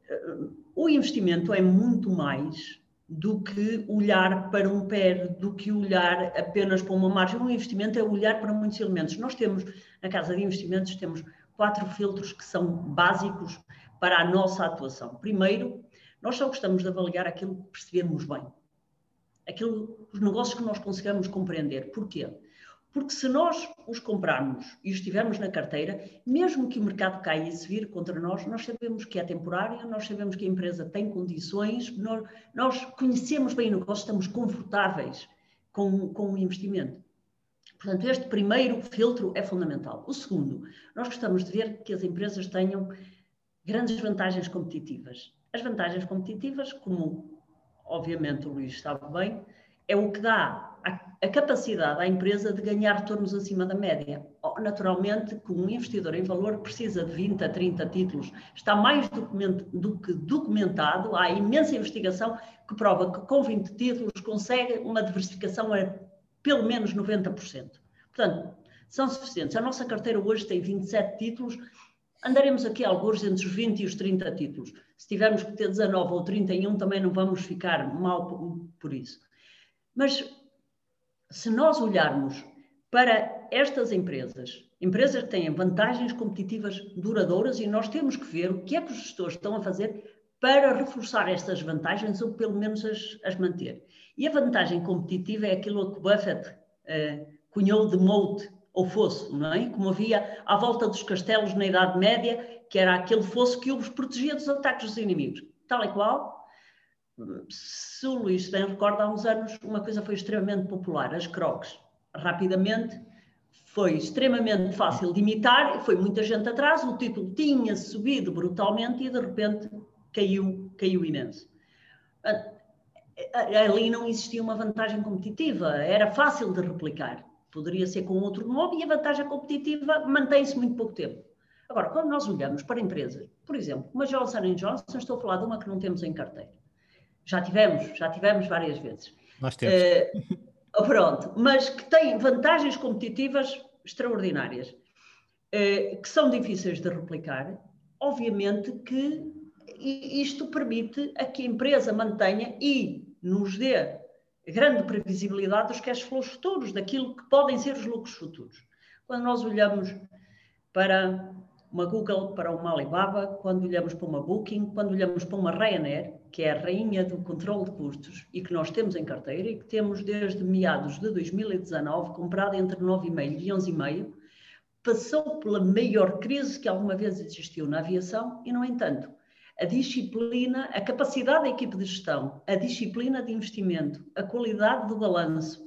Eh, o investimento é muito mais do que olhar para um PER, do que olhar apenas para uma margem. Um investimento é olhar para muitos elementos. Nós temos, na Casa de Investimentos, temos quatro filtros que são básicos para a nossa atuação. Primeiro, nós só gostamos de avaliar aquilo que percebemos bem. Aquilo, os negócios que nós conseguimos compreender. Porquê? Porque se nós os comprarmos e os tivermos na carteira, mesmo que o mercado caia e se vire contra nós, nós sabemos que é temporário, nós sabemos que a empresa tem condições, nós, nós conhecemos bem o negócio, estamos confortáveis com, com o investimento. Portanto, este primeiro filtro é fundamental. O segundo, nós gostamos de ver que as empresas tenham grandes vantagens competitivas. As vantagens competitivas, como obviamente o Luís sabe bem, é o que dá a, capacidade à empresa de ganhar retornos acima da média. Naturalmente, que um investidor em valor precisa de 20 a 30 títulos. Está mais do que documentado, há imensa investigação que prova que com 20 títulos consegue uma diversificação a pelo menos 90%. Portanto, são suficientes. A nossa carteira hoje tem 27 títulos, andaremos aqui alguns entre os 20 e os 30 títulos. Se tivermos que ter 19 ou 31, também não vamos ficar mal por isso. Mas se nós olharmos para estas empresas, empresas que têm vantagens competitivas duradouras, e nós temos que ver o que é que os gestores estão a fazer para reforçar estas vantagens ou pelo menos as, as manter. E a vantagem competitiva é aquilo que Buffett uh, cunhou de moat ou fosso, não é? Como havia à volta dos castelos na Idade Média, que era aquele fosso que os protegia dos ataques dos inimigos. Tal e qual, se o Luís bem recorda, há uns anos uma coisa foi extremamente popular, as crocs. Rapidamente foi extremamente fácil de imitar, foi muita gente atrás, o título tinha subido brutalmente e de repente caiu, caiu imenso. Ali não existia uma vantagem competitiva, era fácil de replicar. Poderia ser com outro nome e a vantagem competitiva mantém-se muito pouco tempo. Agora, quando nós olhamos para empresas, por exemplo, uma Johnson Johnson, estou a falar de uma que não temos em carteira. Já tivemos, já tivemos várias vezes. Nós temos. Uh, pronto, mas que tem vantagens competitivas extraordinárias, uh, que são difíceis de replicar. Obviamente que isto permite a que a empresa mantenha e nos dê grande previsibilidade dos cash flows futuros, daquilo que podem ser os lucros futuros. Quando nós olhamos para uma Google, para uma Alibaba, quando olhamos para uma Booking, quando olhamos para uma Ryanair, que é a rainha do controle de custos e que nós temos em carteira e que temos desde meados de 2019 comprado entre 9,5 e 11,5, passou pela maior crise que alguma vez existiu na aviação e, no entanto, a disciplina, a capacidade da equipe de gestão, a disciplina de investimento, a qualidade do balanço,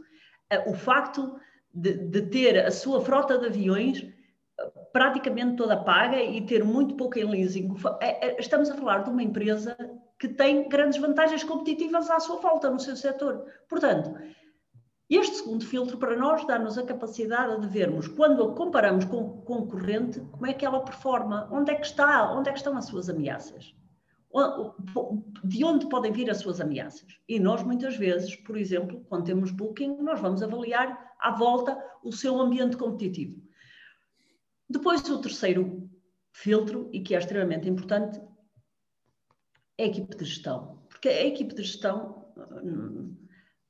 o facto de, de ter a sua frota de aviões eh, praticamente toda paga e ter muito pouco em leasing. É, é, estamos a falar de uma empresa que tem grandes vantagens competitivas à sua volta no seu setor. Portanto, este segundo filtro para nós dá-nos a capacidade de vermos, quando a comparamos com o concorrente, como é que ela performa, onde é que está, onde é que estão as suas ameaças de onde podem vir as suas ameaças. E nós, muitas vezes, por exemplo, quando temos booking, nós vamos avaliar à volta o seu ambiente competitivo. Depois, o terceiro filtro, e que é extremamente importante, é a equipe de gestão. Porque a equipe de gestão, hum,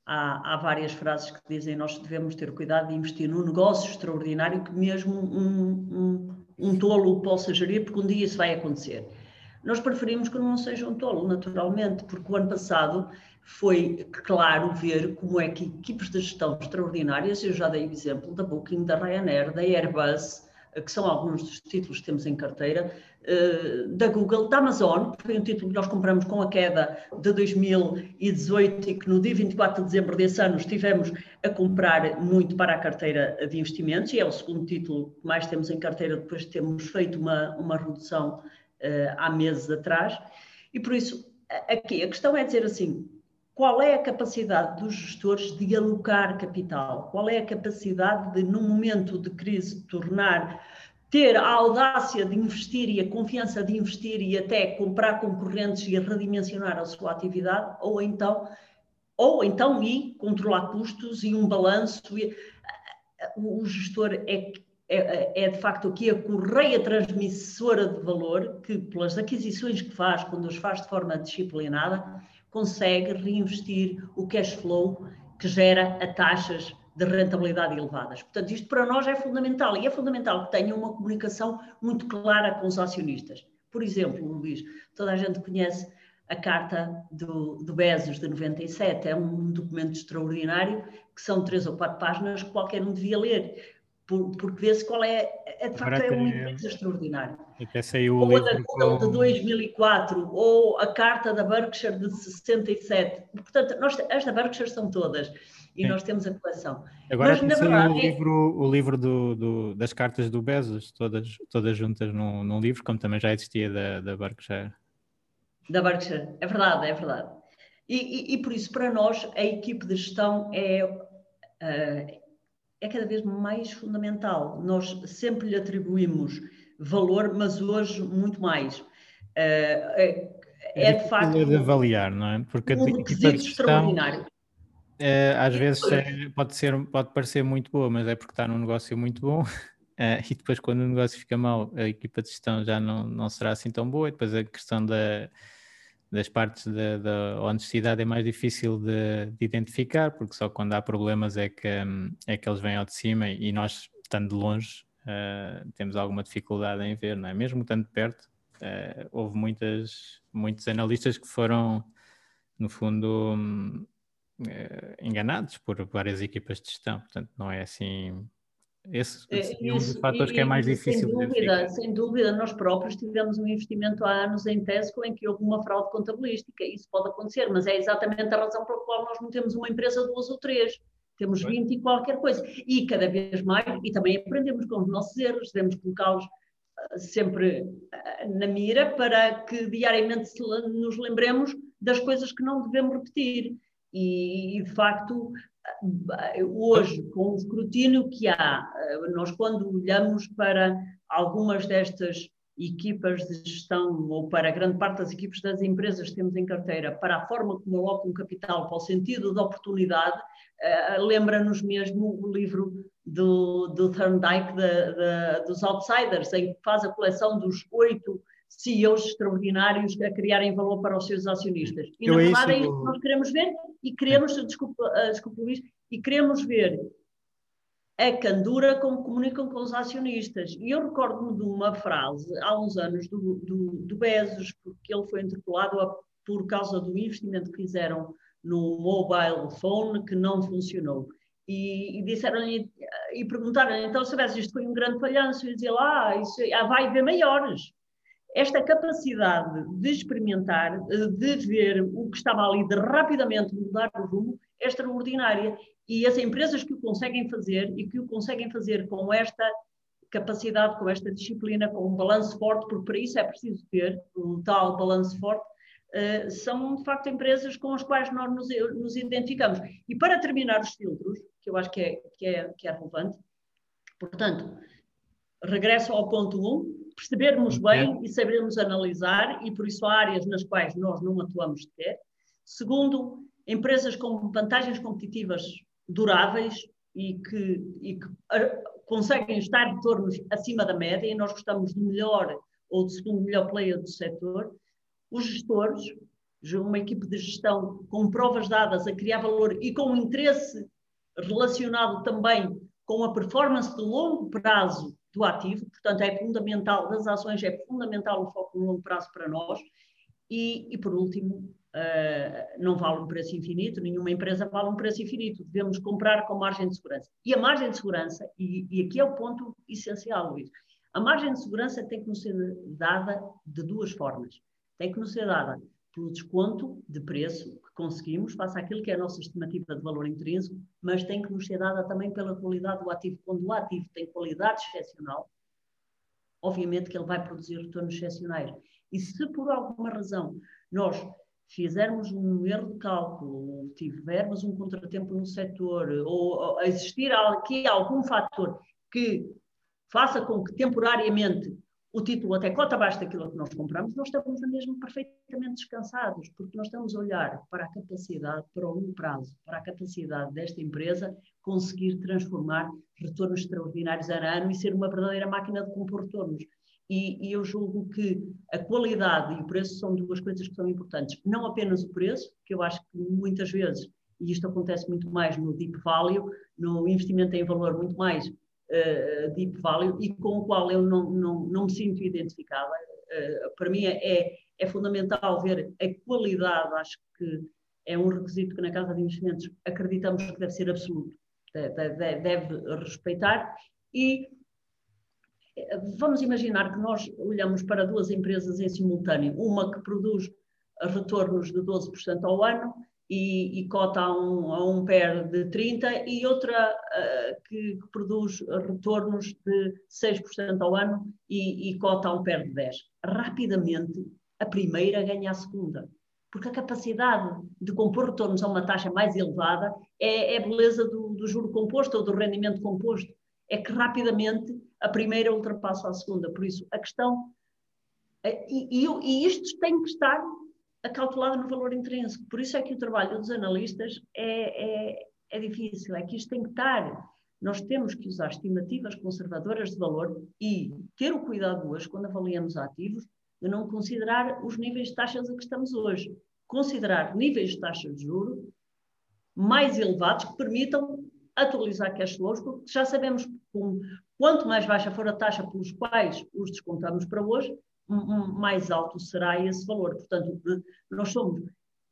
há, há várias frases que dizem nós devemos ter cuidado de investir num negócio extraordinário que mesmo um, um, um tolo possa gerir, porque um dia isso vai acontecer. Nós preferimos que não seja um tolo, naturalmente, porque o ano passado foi claro ver como é que equipes de gestão extraordinárias, eu já dei o exemplo da Booking, da Ryanair, da Airbus, que são alguns dos títulos que temos em carteira, eh, da Google, da Amazon, foi um título que nós compramos com a queda de 2018 e que no dia 24 de dezembro desse ano estivemos a comprar muito para a carteira de investimentos, e é o segundo título que mais temos em carteira depois de termos feito uma, uma redução uh, há meses atrás. E por isso, aqui a questão é dizer assim: qual é a capacidade dos gestores de alocar capital? Qual é a capacidade de, num momento de crise, tornar, ter a audácia de investir e a confiança de investir e até comprar concorrentes e redimensionar a sua atividade? Ou então, ou então e controlar custos e um balanço? O gestor é é, é, de facto aqui a correia transmissora de valor que, pelas aquisições que faz, quando as faz de forma disciplinada, consegue reinvestir o cash flow que gera a taxas de rentabilidade elevadas. Portanto, isto para nós é fundamental e é fundamental que tenha uma comunicação muito clara com os acionistas. Por exemplo, Luís, toda a gente conhece a Carta do, do Bezos de 97. É um documento extraordinário, que são três ou quatro páginas que qualquer um devia ler, porque vê-se qual é, é, de facto, é uma empresa extraordinária. Até saiu o ou a da Google com... de 2004, ou a Carta da Berkshire de 67. Portanto, nós, as da Berkshire são todas e Sim. nós temos a coleção. Agora Mas, na verdade, o livro, o livro do, do, das cartas do Bezos, todas, todas juntas num, num livro, como também já existia da, da Berkshire. Da Berkshire, é verdade, é verdade. E, e, e por isso, para nós, a equipe de gestão é, uh, é cada vez mais fundamental. Nós sempre lhe atribuímos valor, mas hoje muito mais. Uh, é, é, de facto. de avaliar, não é? Porque um requisito extraordinário. É, às vezes é, pode, ser, pode parecer muito boa, mas é porque está num negócio muito bom. E depois, quando o negócio fica mal, a equipa de gestão já não, não será assim tão boa. E depois a questão da, das partes da, da honestidade é mais difícil de, de, identificar, porque só quando há problemas é que, é que eles vêm ao de cima e nós, estando de longe, uh, temos alguma dificuldade em ver, não é? Mesmo estando perto, uh, houve muitas, muitos analistas que foram, no fundo, um, uh, enganados por várias equipas de gestão, portanto, não é assim esse, é, um dos fatores e, que é mais difícil. Sem dúvida, sem dúvida, nós próprios tivemos um investimento há anos em Tesco em que houve uma fraude contabilística. Isso pode acontecer, mas é exatamente a razão pela qual nós não temos uma empresa duas ou três. Temos 20 e qualquer coisa. E cada vez mais, e também aprendemos com os nossos erros, devemos colocá-los ah, sempre ah, na mira para que diariamente nos lembremos das coisas que não devemos repetir. E, de facto, hoje, com o escrutínio que há, nós quando olhamos para algumas destas equipas de gestão ou para grande parte das equipes das empresas que temos em carteira, para a forma como alocam capital, para o sentido da oportunidade, uh, lembra-nos mesmo o livro do, do Thorndike de, de, dos Outsiders, em que faz a coleção dos oito CEOs extraordinários a criarem valor para os seus acionistas. E Eu na verdade é isso que nós queremos ver e queremos, desculpa, uh, desculpa Luís, e queremos ver a candura como comunicam com os acionistas. E eu recordo-me de uma frase há uns anos do, do, do Bezos, porque ele foi interpelado a, por causa do investimento que fizeram no mobile phone que não funcionou. E, e disseram-lhe, e perguntaram-lhe, então se Bezos isto foi um grande falhanço, e dizia lá, ah, isso ah, vai haver maiores esta capacidade de experimentar, de ver o que estava ali, de rapidamente mudar o rumo, é extraordinária. E as empresas que o conseguem fazer e que o conseguem fazer com esta capacidade, com esta disciplina, com um balanço forte, porque para isso é preciso ter um tal balanço forte, uh, são de facto empresas com as quais nós nos, nos, identificamos. E para terminar os filtros, que eu acho que é, que é, que é relevante, portanto, regresso ao ponto 1, um, percebermos bem e sabermos analisar, e por isso há áreas nas quais nós não atuamos sequer. Segundo, empresas com vantagens competitivas duráveis e que, e que conseguem estar retornos acima da média, e nós gostamos do melhor ou do segundo melhor player do setor. Os gestores, uma equipe de gestão com provas dadas a criar valor e com interesse relacionado também com a performance de longo prazo do ativo, portanto é fundamental, das ações é fundamental o foco no longo prazo para nós, e, e por último, uh, não vale um preço infinito, nenhuma empresa vale um preço infinito, devemos comprar com margem de segurança. E a margem de segurança, e, e aqui é o ponto essencial, Luís, a margem de segurança tem que nos ser dada de duas formas. Tem que nos ser dada pelo desconto de preço conseguimos, face àquilo que é a nossa estimativa de valor intrínseco, mas tem que nos ser dada também pela qualidade do ativo. Quando o ativo tem qualidade excepcional, obviamente que ele vai produzir retornos excepcionais. E se por alguma razão nós fizermos um erro de cálculo, ou tivermos um contratempo no setor, ou, existir aqui algum fator que faça com que temporariamente o título até cota abaixo daquilo que nós compramos, nós estamos mesmo perfeitamente descansados, porque nós estamos a olhar para a capacidade, para o longo prazo, para a capacidade desta empresa conseguir transformar retornos extraordinários a ano e ser uma verdadeira máquina de compor retornos. E, e, eu julgo que a qualidade e o preço são duas coisas que são importantes. Não apenas o preço, que eu acho que muitas vezes, e isto acontece muito mais no deep value, no investimento em valor muito mais uh, deep value e com o qual eu não, não, não me sinto identificada. uh, para mim é, é fundamental ver a qualidade, acho que é um requisito que na Casa de Investimentos acreditamos que deve ser absoluto, deve, deve, deve respeitar e vamos imaginar que nós olhamos para duas empresas em simultâneo, uma que produz retornos de 12% ao ano e, e cota a um, a um PER de 30% e outra uh, que, que, produz retornos de 6% ao ano e, e cota a um PER de 10%. Rapidamente, a primeira ganha a segunda. Porque a capacidade de compor retornos a uma taxa mais elevada é, é a beleza do, do juro composto ou do rendimento composto. É que rapidamente a primeira ultrapassa a segunda. Por isso, a questão. Eh, e, e, e isto tem que estar acautelado no valor intrínseco. Por isso é que o trabalho dos analistas é, é, é difícil, é que isto tem que estar. Nós temos que usar estimativas conservadoras de valor e ter o cuidado hoje, quando avaliamos ativos, de não considerar os níveis de taxas a que estamos hoje. Considerar níveis de taxas de juros mais elevados que permitam atualizar cash flows, porque já sabemos que quanto mais baixa for a taxa pelos quais os descontamos para hoje, mais alto será esse valor. Portanto, nós somos,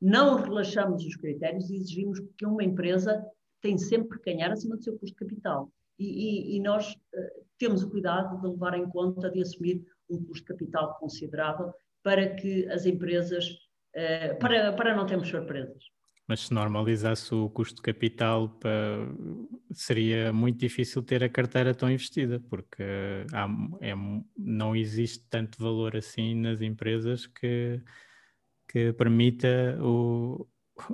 não relaxamos os critérios e exigimos que uma empresa tem sempre que ganhar acima do seu custo de capital. E, e, e nós uh, temos o cuidado de levar em conta, de assumir um custo de capital considerável para que as empresas, uh, para, para não termos surpresas. Mas se normalizasse o custo de capital, seria muito difícil ter a carteira tão investida, porque há, é, não existe tanto valor assim nas empresas que, que permita o,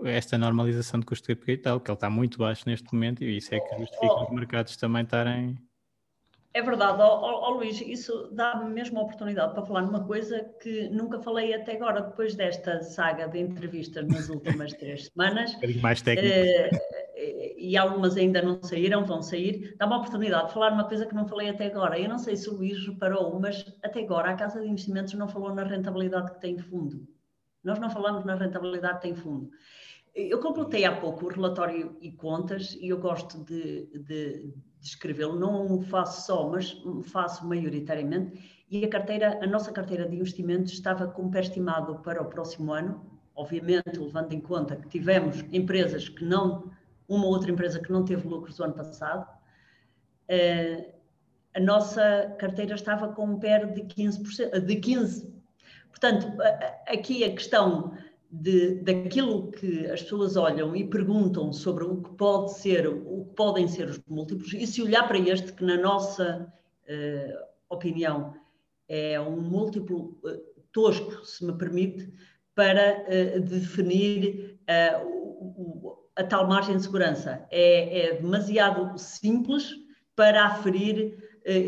esta normalização de custo de capital, que ele está muito baixo neste momento e isso é que justifica os mercados também estarem é verdade, oh, oh, Luís, isso dá-me mesmo a oportunidade para falar numa coisa que nunca falei até agora, depois desta saga de entrevistas nas últimas três semanas. Um mais técnico. Eh, e algumas ainda não saíram, vão sair. Dá-me a oportunidade de falar uma coisa que não falei até agora. Eu não sei se o Luís reparou, mas até agora a Casa de Investimentos não falou na rentabilidade que tem fundo. Nós não falamos na rentabilidade que tem fundo. Eu completei há pouco o relatório e contas e eu gosto de, de descrevê-lo, não o faço só, mas faço maioritariamente, e a carteira, a nossa carteira de investimentos estava com pé estimado para o próximo ano, obviamente levando em conta que tivemos empresas que não, uma ou outra empresa que não teve lucros no ano passado, uh, a nossa carteira estava com um PER de 15%, de 15%. Portanto, aqui a questão de, daquilo que as pessoas olham e perguntam sobre o que pode ser, o que podem ser os múltiplos, e se olhar para este, que na nossa uh, opinião é um múltiplo uh, tosco, se me permite, para uh, definir o, a tal margem de segurança. É, é demasiado simples para aferir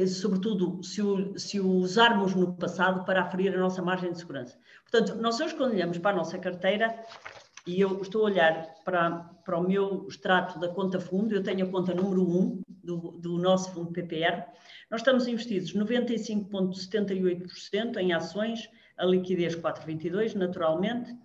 sobretudo se o, se o usarmos no passado para aferir a nossa margem de segurança. Portanto, nós hoje quando olhamos para a nossa carteira, e eu estou a olhar para, para o meu extrato da conta fundo, eu tenho a conta número 1 do, do nosso fundo PPR, nós estamos investidos 95,78% em ações, a liquidez 4,22 naturalmente,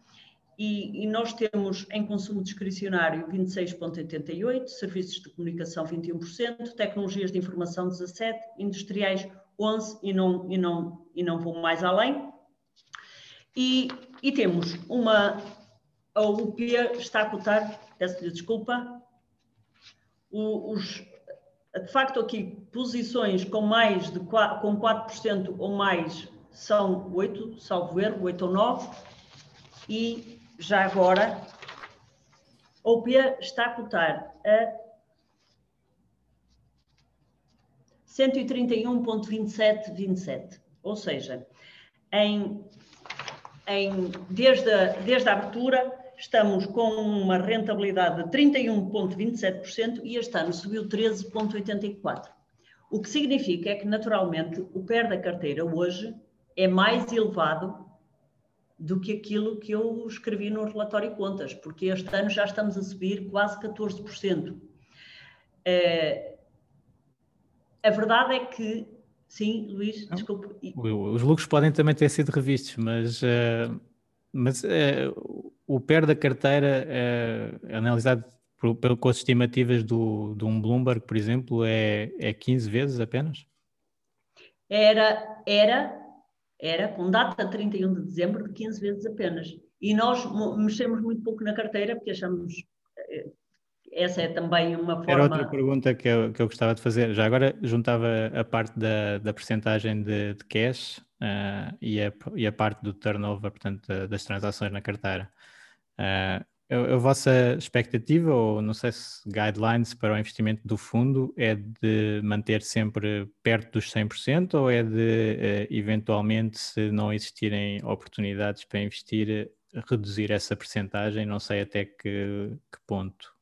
e, e, nós temos em consumo discricionário 26,88%, serviços de comunicação 21%, tecnologias de informação 17%, industriais 11% e não, e não, e não vou mais além. E, e temos uma. A UPIA está a cotar, peço-lhe desculpa, os, de facto aqui posições com mais de 4, com 4% ou mais são 8, salvo erro, 8 ou 9, e já agora, a OPE está a cotar a 131,2727, ou seja, em, em, desde, a, desde a abertura estamos com uma rentabilidade de 31,27% e este ano subiu 13,84%. O que significa é que, naturalmente, o PER da carteira hoje é mais elevado do que aquilo que eu escrevi no relatório contas, porque este ano já estamos a subir quase 14%. É, a verdade é que, sim, Luís, desculpe. Os lucros podem também ter sido revistos, mas, uh, mas uh, o PER da carteira, uh, analisado por, por, com as estimativas do, de um Bloomberg, por exemplo, é, é 15 vezes apenas? Era, era era com data 31 de dezembro de 15 vezes apenas. E nós mexemos muito pouco na carteira porque achamos eh, essa é também uma forma. Era outra pergunta que eu, que eu gostava de fazer. Já agora juntava a parte da, da percentagem de, de cash uh, e, a, e a parte do turnover, portanto, das transações na carteira. Uh, a, a, vossa expectativa, ou não sei se guidelines para o investimento do fundo, é de manter sempre perto dos 100% ou é de, uh, eventualmente, se não existirem oportunidades para investir, reduzir essa percentagem? Não sei até que, que ponto.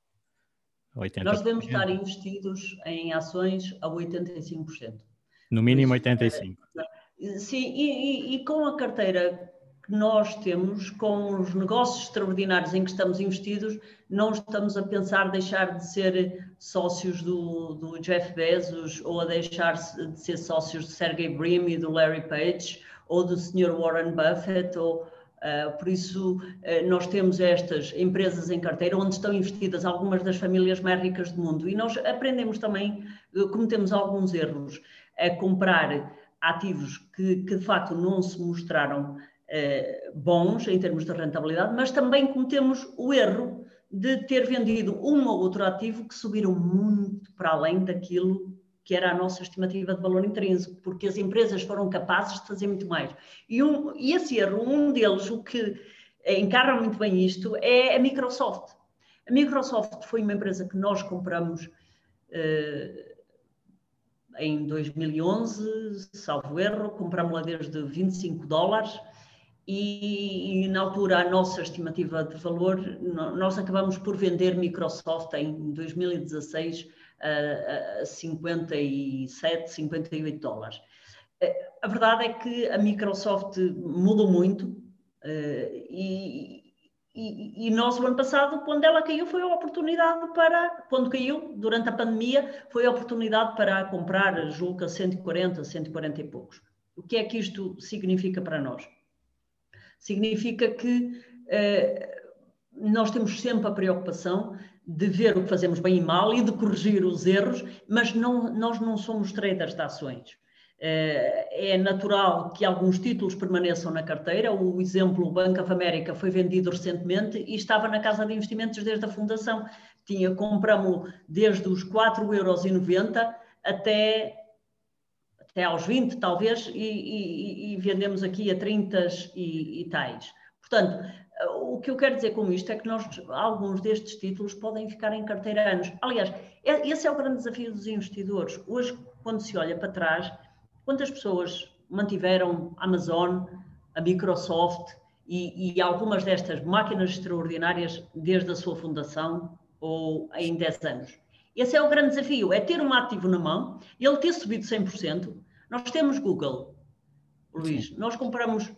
80%. Nós devemos estar investidos em ações a 85%. No mínimo 85%. Sim, e, e, e com a carteira que nós temos, com os negócios extraordinários em que estamos investidos, não estamos a pensar deixar de ser sócios do, do Jeff Bezos ou a deixar de ser sócios do Sergey Brin e do Larry Page ou do Sr. Warren Buffett ou Uh, por isso, uh, nós temos estas empresas em carteira onde estão investidas algumas das famílias mais ricas do mundo e nós aprendemos também, uh, cometemos alguns erros, a comprar ativos que, que de facto não se mostraram bons em termos de rentabilidade, mas também cometemos o erro de ter vendido um ou outro ativo que subiram muito para além daquilo que era a nossa estimativa de valor intrínseco, porque as empresas foram capazes de fazer muito mais. E, um, e esse erro, um deles, o que encarna muito bem isto, é a Microsoft. A Microsoft foi uma empresa que nós compramos eh, em 2011, salvo erro, compramos-la desde 25 dólares e, e, na altura a nossa estimativa de valor, nós acabamos por vender Microsoft em 2016 a, 57, 58 dólares. Eh, a verdade é que a Microsoft mudou muito eh, e, e, e, nós, o ano passado, quando ela caiu, foi a oportunidade para, quando caiu, durante a pandemia, foi a oportunidade para comprar, julgo a 140, 140 e poucos. O que é que isto significa para nós? Significa que eh, nós temos sempre a preocupação de ver o que fazemos bem e mal e de corrigir os erros, mas não, nós não somos traders de ações. Eh, é natural que alguns títulos permaneçam na carteira. O exemplo, o Bank of America foi vendido recentemente e estava na casa de investimentos desde a fundação. Tinha, compramos desde os 4,90€ até, até aos 20, talvez, e, e, e vendemos aqui a 30 e, e tais. Portanto, o que eu quero dizer com isto é que nós, alguns destes títulos podem ficar em carteira anos. Aliás, é, esse é o grande desafio dos investidores. Hoje, quando se olha para trás, quantas pessoas mantiveram a Amazon, a Microsoft e, e algumas destas máquinas extraordinárias desde a sua fundação ou em 10 anos? Esse é o grande desafio, é ter um ativo na mão, ele ter subido 100%. Nós temos Google, Luís, nós compramos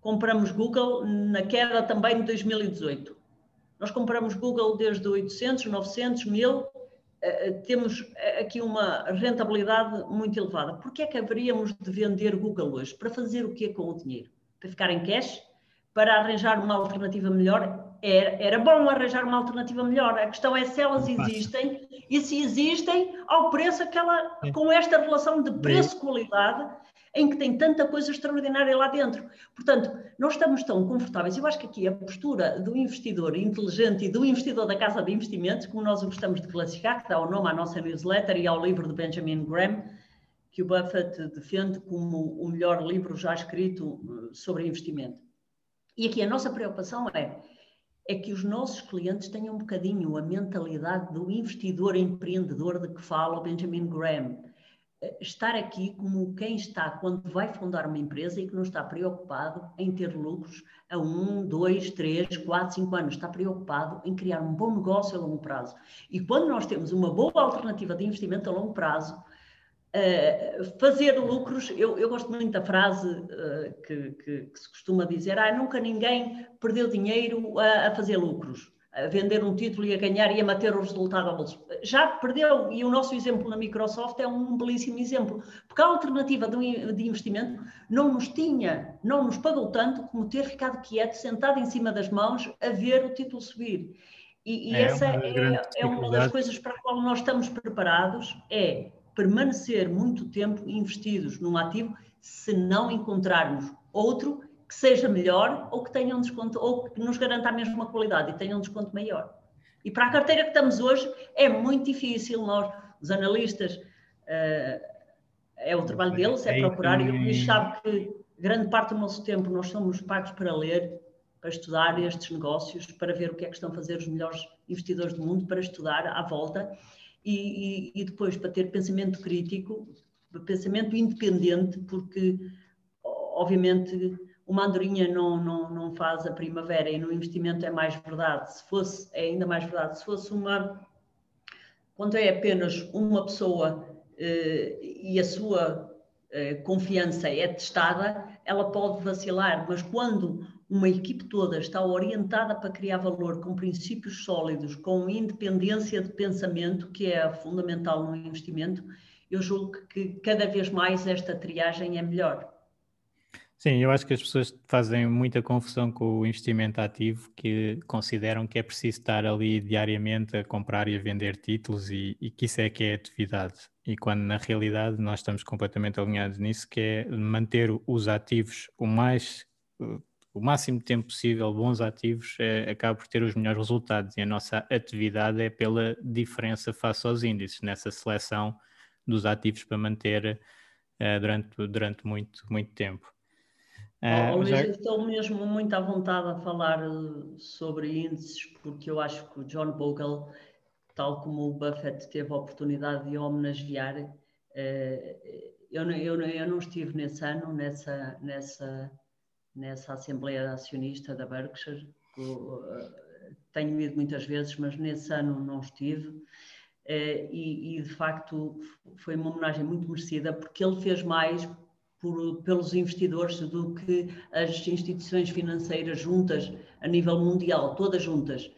compramos Google na queda também de 2018. Nós compramos Google desde 800, 900, 1000, temos eh, aqui uma rentabilidade muito elevada. Por que é que haveríamos de vender Google hoje? Para fazer o quê com o dinheiro? Para ficar em cash? Para arranjar uma alternativa melhor? Era, era bom arranjar uma alternativa melhor. A questão é se elas existem e se existem ao preço aquela, com esta relação de preço-qualidade em que tem tanta coisa extraordinária lá dentro. Portanto, nós estamos tão confortáveis. Eu acho que aqui a postura do investidor inteligente e do investidor da casa de investimentos, como nós o gostamos de classificar, que dá o nome à nossa newsletter e ao livro de Benjamin Graham, que o Buffett defende como o melhor livro já escrito eh, sobre investimento. E aqui a nossa preocupação é é que os nossos clientes tenham um bocadinho a mentalidade do investidor empreendedor de que fala o Benjamin Graham estar aqui como quem está quando vai fundar uma empresa e que não está preocupado em ter lucros a um, dois, três, quatro, cinco anos, está preocupado em criar um bom negócio a longo prazo. E quando nós temos uma boa alternativa de investimento a longo prazo, Uh, fazer lucros, eu, eu, gosto muito da frase uh, que, que, que, se costuma dizer, ah, nunca ninguém perdeu dinheiro a, a fazer lucros a vender um título e a ganhar e a manter o resultado ao bolso. Já perdeu, e o nosso exemplo na Microsoft é um belíssimo exemplo, porque a alternativa de investimento não nos tinha, não nos pagou tanto como ter ficado quieto, sentado em cima das mãos, a ver o título subir. E, e é essa uma é, é, uma das coisas para a qual nós estamos preparados, é permanecer muito tempo investidos num ativo se não encontrarmos outro que seja melhor ou que tenha um desconto, ou que nos garanta a mesma qualidade e tenha um desconto maior. E para a carteira que estamos hoje é muito difícil, nós, os analistas, uh, é o trabalho deles, é procurar, e o Luís sabe que grande parte do nosso tempo nós somos pagos para ler, para estudar estes negócios, para ver o que é que estão a fazer os melhores investidores do mundo, para estudar à volta e, e, e depois para ter pensamento crítico, pensamento independente, porque obviamente uma andorinha não, não, não faz a primavera e no investimento é mais verdade. Se fosse, é ainda mais verdade, se fosse uma. Quando é apenas uma pessoa eh, e a sua eh, confiança é testada, ela pode vacilar, mas quando uma equipe toda está orientada para criar valor com princípios sólidos, com independência de pensamento, que é fundamental no investimento, eu julgo que cada vez mais esta triagem é melhor. Sim, eu acho que as pessoas fazem muita confusão com o investimento ativo, que consideram que é preciso estar ali diariamente a comprar e a vender títulos e, e que isso é que é atividade. E quando na realidade nós estamos completamente alinhados nisso, que é manter os ativos o mais o máximo de tempo possível, bons ativos, é, acaba por ter os melhores resultados. E a nossa atividade é pela diferença face aos índices, nessa seleção dos ativos para manter uh, durante, durante muito, muito tempo. Uh, oh, Luís, já... estou mesmo muito à vontade a falar sobre índices, porque eu acho que o John Bogle, tal como o Buffett teve a oportunidade de homenagear, uh, eu, eu, eu não estive nesse ano, nessa, nessa, nessa Assembleia Acionista da Berkshire, tenho ido muitas vezes, mas nesse ano não estive. E, e de facto foi uma homenagem muito merecida, porque ele fez mais por, pelos investidores do que as instituições financeiras juntas a nível mundial, todas juntas,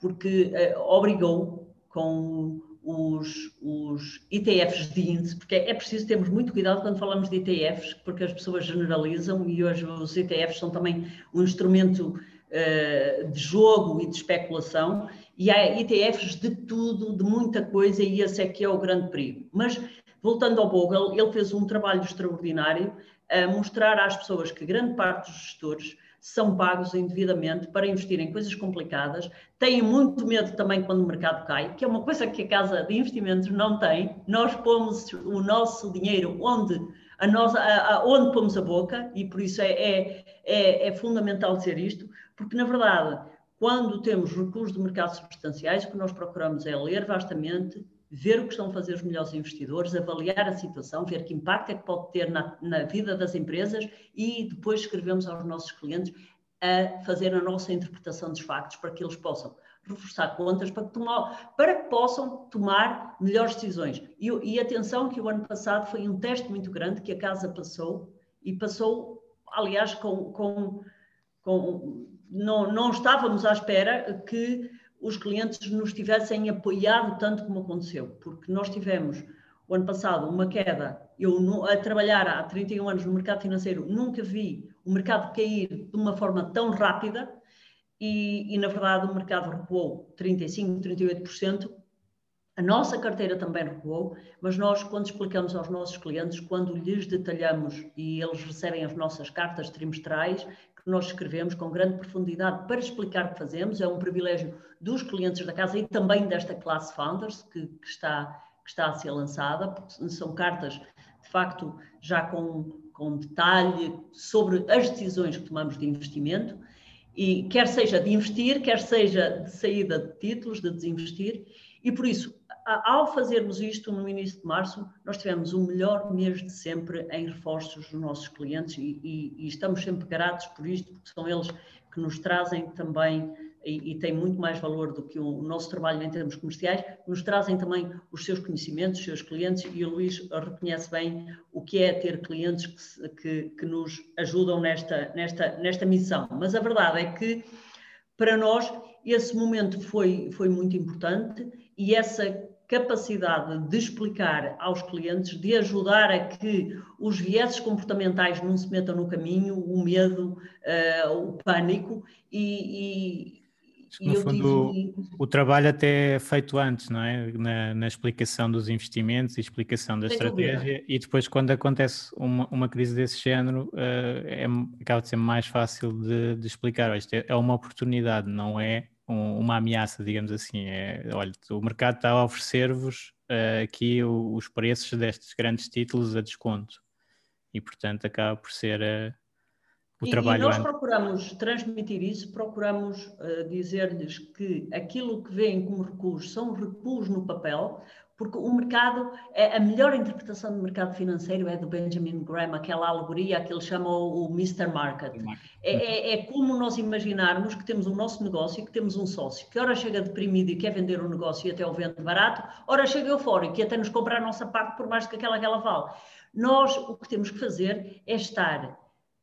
porque uh, obrigou com os, os ETFs de índice, porque é preciso termos muito cuidado quando falamos de ETFs, porque as pessoas generalizam e hoje os ETFs são também um instrumento uh, de jogo e de especulação, e há ETFs de tudo, de muita coisa, e esse é que é o grande perigo. Mas Voltando ao Bogle, ele fez um trabalho extraordinário a mostrar às pessoas que grande parte dos gestores são pagos indevidamente para investir em coisas complicadas, têm muito medo também quando o mercado cai, que é uma coisa que a casa de investimentos não tem. Nós pomos o nosso dinheiro onde a nossa, a, a, onde pomos a boca, e por isso é, é, é, é fundamental dizer isto, porque na verdade, quando temos recursos de mercado substanciais, o que nós procuramos é ler vastamente, ver o que estão a fazer os melhores investidores, avaliar a situação, ver que impacto é que pode ter na, na vida das empresas e depois escrevemos aos nossos clientes a fazer a nossa interpretação dos factos para que eles possam reforçar contas para que, tomar, para que possam tomar melhores decisões. E, e, atenção que o ano passado foi um teste muito grande que a casa passou e passou, aliás, com, com, com não, não estávamos à espera que os clientes nos tivessem apoiado tanto como aconteceu, porque nós tivemos o ano passado uma queda. Eu, a trabalhar há 31 anos no mercado financeiro, nunca vi o mercado cair de uma forma tão rápida e, e na verdade, o mercado recuou 35%, 38%. A nossa carteira também recuou, mas nós, quando explicamos aos nossos clientes, quando lhes detalhamos e eles recebem as nossas cartas trimestrais, que nós escrevemos com grande profundidade para explicar o que fazemos, é um privilégio dos clientes da casa e também desta classe Founders que, que está, que está a ser lançada, porque são cartas, de facto, já com, com detalhe sobre as decisões que tomamos de investimento, e quer seja de investir, quer seja de saída de títulos, de desinvestir, e por isso ao fazermos isto no início de março, nós tivemos o melhor mês de sempre em reforços dos nossos clientes e, e, e estamos sempre gratos por isto, porque são eles que nos trazem também e, e têm muito mais valor do que o, nosso trabalho em termos comerciais, nos trazem também os seus conhecimentos, os seus clientes, e o Luís reconhece bem o que é ter clientes que, que, que nos ajudam nesta, nesta, nesta missão. Mas a verdade é que, para nós, esse momento foi, foi muito importante e essa capacidade de explicar aos clientes, de ajudar a que os vieses comportamentais não se metam no caminho, o medo, uh, o pânico, e, no fundo, digo... o, o, trabalho até é feito antes, não é? Na, na explicação dos investimentos e explicação da Sem estratégia, dúvida. e depois, quando acontece uma, uma crise desse género, uh, é, acaba de ser mais fácil de, de explicar. Isto é, é uma oportunidade, não é um, uma ameaça, digamos assim. É, olha, o mercado está a oferecer-vos uh, aqui o, os preços destes grandes títulos a desconto, e portanto acaba por ser. Uh, o e, trabalho e nós procuramos transmitir isso, procuramos uh, dizer-lhes que aquilo que veem como recuos são recuos no papel, porque o mercado, é, a melhor interpretação do mercado financeiro é do Benjamin Graham, aquela alegoria que ele chama o Mr. Market. É, é, é, como nós imaginarmos que temos o nosso negócio, que temos um sócio, que ora chega deprimido e quer vender o negócio e até o vende barato, ora chega eufórico e até nos compra a nossa parte por mais do que aquela que ela vale. Nós o que temos que fazer é estar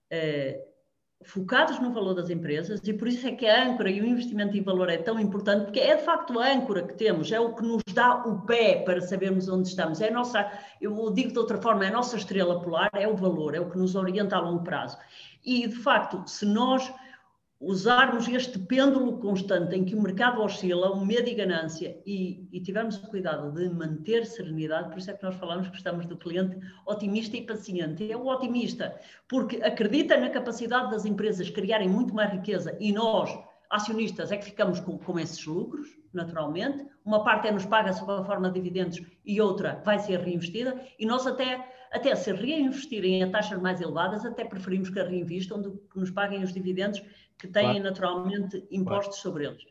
eh, focados no valor das empresas e por isso é que a âncora e o investimento em valor é tão importante, porque é de facto a âncora que temos, é o que nos dá o pé para sabermos onde estamos. É a nossa, eu digo de outra forma, é a nossa estrela polar, é o valor, é o que nos orienta a longo prazo. E de facto, se nós usarmos este pêndulo constante em que o mercado oscila, o medo e ganância, e, e tivermos o cuidado de manter serenidade, por isso é que nós falamos que estamos do cliente otimista e paciente. É o otimista, porque acredita na capacidade das empresas criarem muito mais riqueza e nós, acionistas, é que ficamos com, com esses lucros, naturalmente. Uma parte é nos paga sob a forma de dividendos e outra vai ser reinvestida, e nós até até se reinvestirem a taxas mais elevadas, até preferimos que a reinvistam do que nos paguem os dividendos que têm claro. naturalmente impostos claro. sobre eles.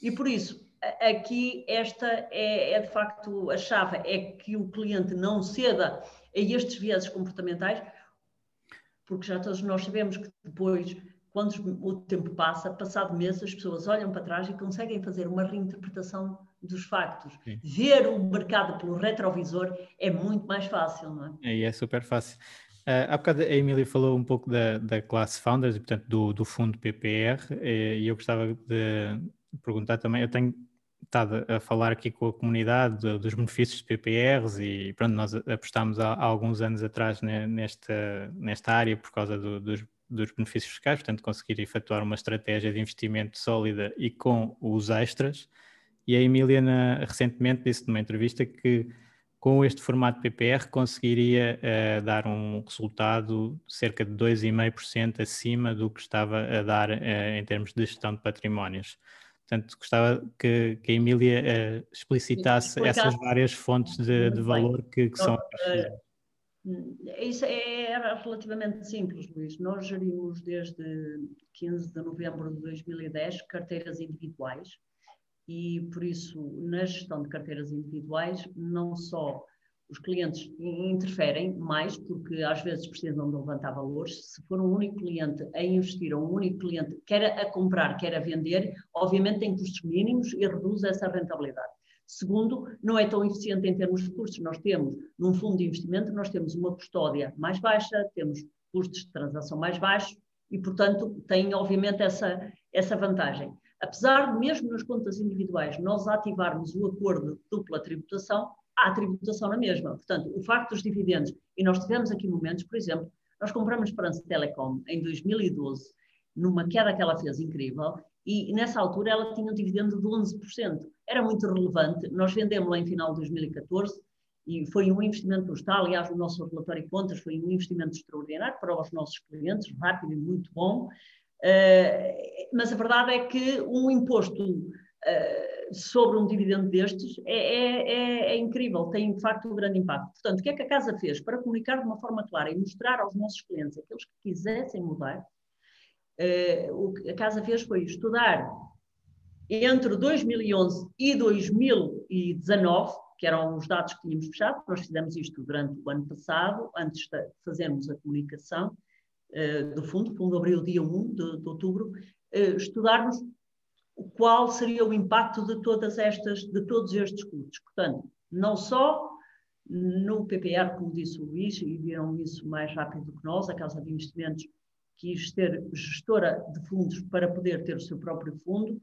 E por isso, aqui esta é, é, de facto a chave, é que o cliente não ceda a estes vieses comportamentais, porque já todos nós sabemos que depois, quando o tempo passa, passado meses, as pessoas olham para trás e conseguem fazer uma reinterpretação dos factos. Sim. Ver o mercado pelo retrovisor é muito mais fácil, não é? É, é super fácil. Uh, há bocado a Emília falou um pouco da, da classe Founders, portanto, do, do fundo PPR, e eu gostava de perguntar também, eu tenho estado a falar aqui com a comunidade dos benefícios de PPRs e pronto, nós apostámos há, há alguns anos atrás nesta, nesta área por causa do, dos, dos benefícios fiscais, portanto conseguir efetuar uma estratégia de investimento sólida e com os extras. E a Emília na, recentemente disse numa entrevista que com este formato PPR conseguiria uh, dar um resultado cerca de 2,5% acima do que estava a dar uh, em termos de gestão de patrimónios. Portanto, gostava que, que a Emília uh, explicitasse essas várias fontes de, de valor que, que são. Isso é relativamente simples, Luís. Nós gerimos desde 15 de novembro de 2010 carteiras individuais e, por isso, na gestão de carteiras individuais, não só os clientes interferem mais, porque às vezes precisam de levantar valores. Se for um único cliente a investir, ou um único cliente quer a comprar, quer a vender, obviamente tem custos mínimos e reduz essa rentabilidade. Segundo, não é tão eficiente em termos de custos. Nós temos, num fundo de investimento, nós temos uma custódia mais baixa, temos custos de transação mais baixos e, portanto, tem obviamente essa, essa vantagem. Apesar de, mesmo nas contas individuais, nós ativarmos o acordo de dupla tributação, há tributação na mesma. Portanto, o facto dos dividendos, e nós tivemos aqui momentos, por exemplo, nós compramos France Telecom em 2012, numa queda que ela fez incrível, e nessa altura ela tinha um dividendo de 11%. Era muito relevante, nós vendemos-la em final de 2014, e foi um investimento está, aliás, o nosso relatório de contas foi um investimento extraordinário para os nossos clientes, rápido e muito bom, Uh, mas a verdade é que um imposto uh, sobre um dividendo destes é, é, é, é, incrível, tem de facto um grande impacto. Portanto, o que é que a Casa fez? Para comunicar de uma forma clara e mostrar aos nossos clientes, aqueles que quisessem mudar, uh, o que a Casa fez foi estudar entre 2011 e 2019, que eram os dados que tínhamos fechado, nós fizemos isto durante o ano passado, antes de fazermos a comunicação, eh, do fundo, fundo abriu dia 1 de, de outubro, uh, estudarmos qual seria o impacto de todas estas, de todos estes custos. Portanto, não só no PPR, como disse o Luís, e viram isso mais rápido do que nós, a Casa de Investimentos quis ter gestora de fundos para poder ter o seu próprio fundo,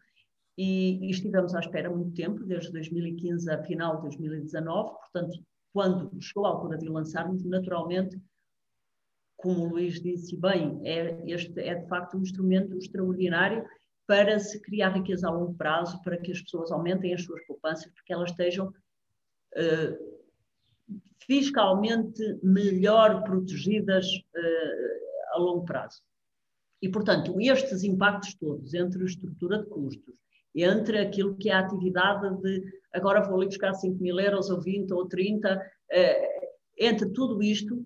e, e estivemos à espera muito tempo, desde 2015 a final de 2019, portanto, quando chegou a altura de lançarmos, naturalmente como o Luís disse bem, é, este é de facto um instrumento extraordinário, para se criar riqueza a longo prazo, para que as pessoas aumentem as suas poupanças, porque elas estejam uh, fiscalmente melhor protegidas uh, a longo prazo. E, portanto, estes impactos todos, entre estrutura de custos, entre aquilo que é a atividade de agora vou ali buscar 5 mil euros ou 20 ou 30, uh, entre tudo isto,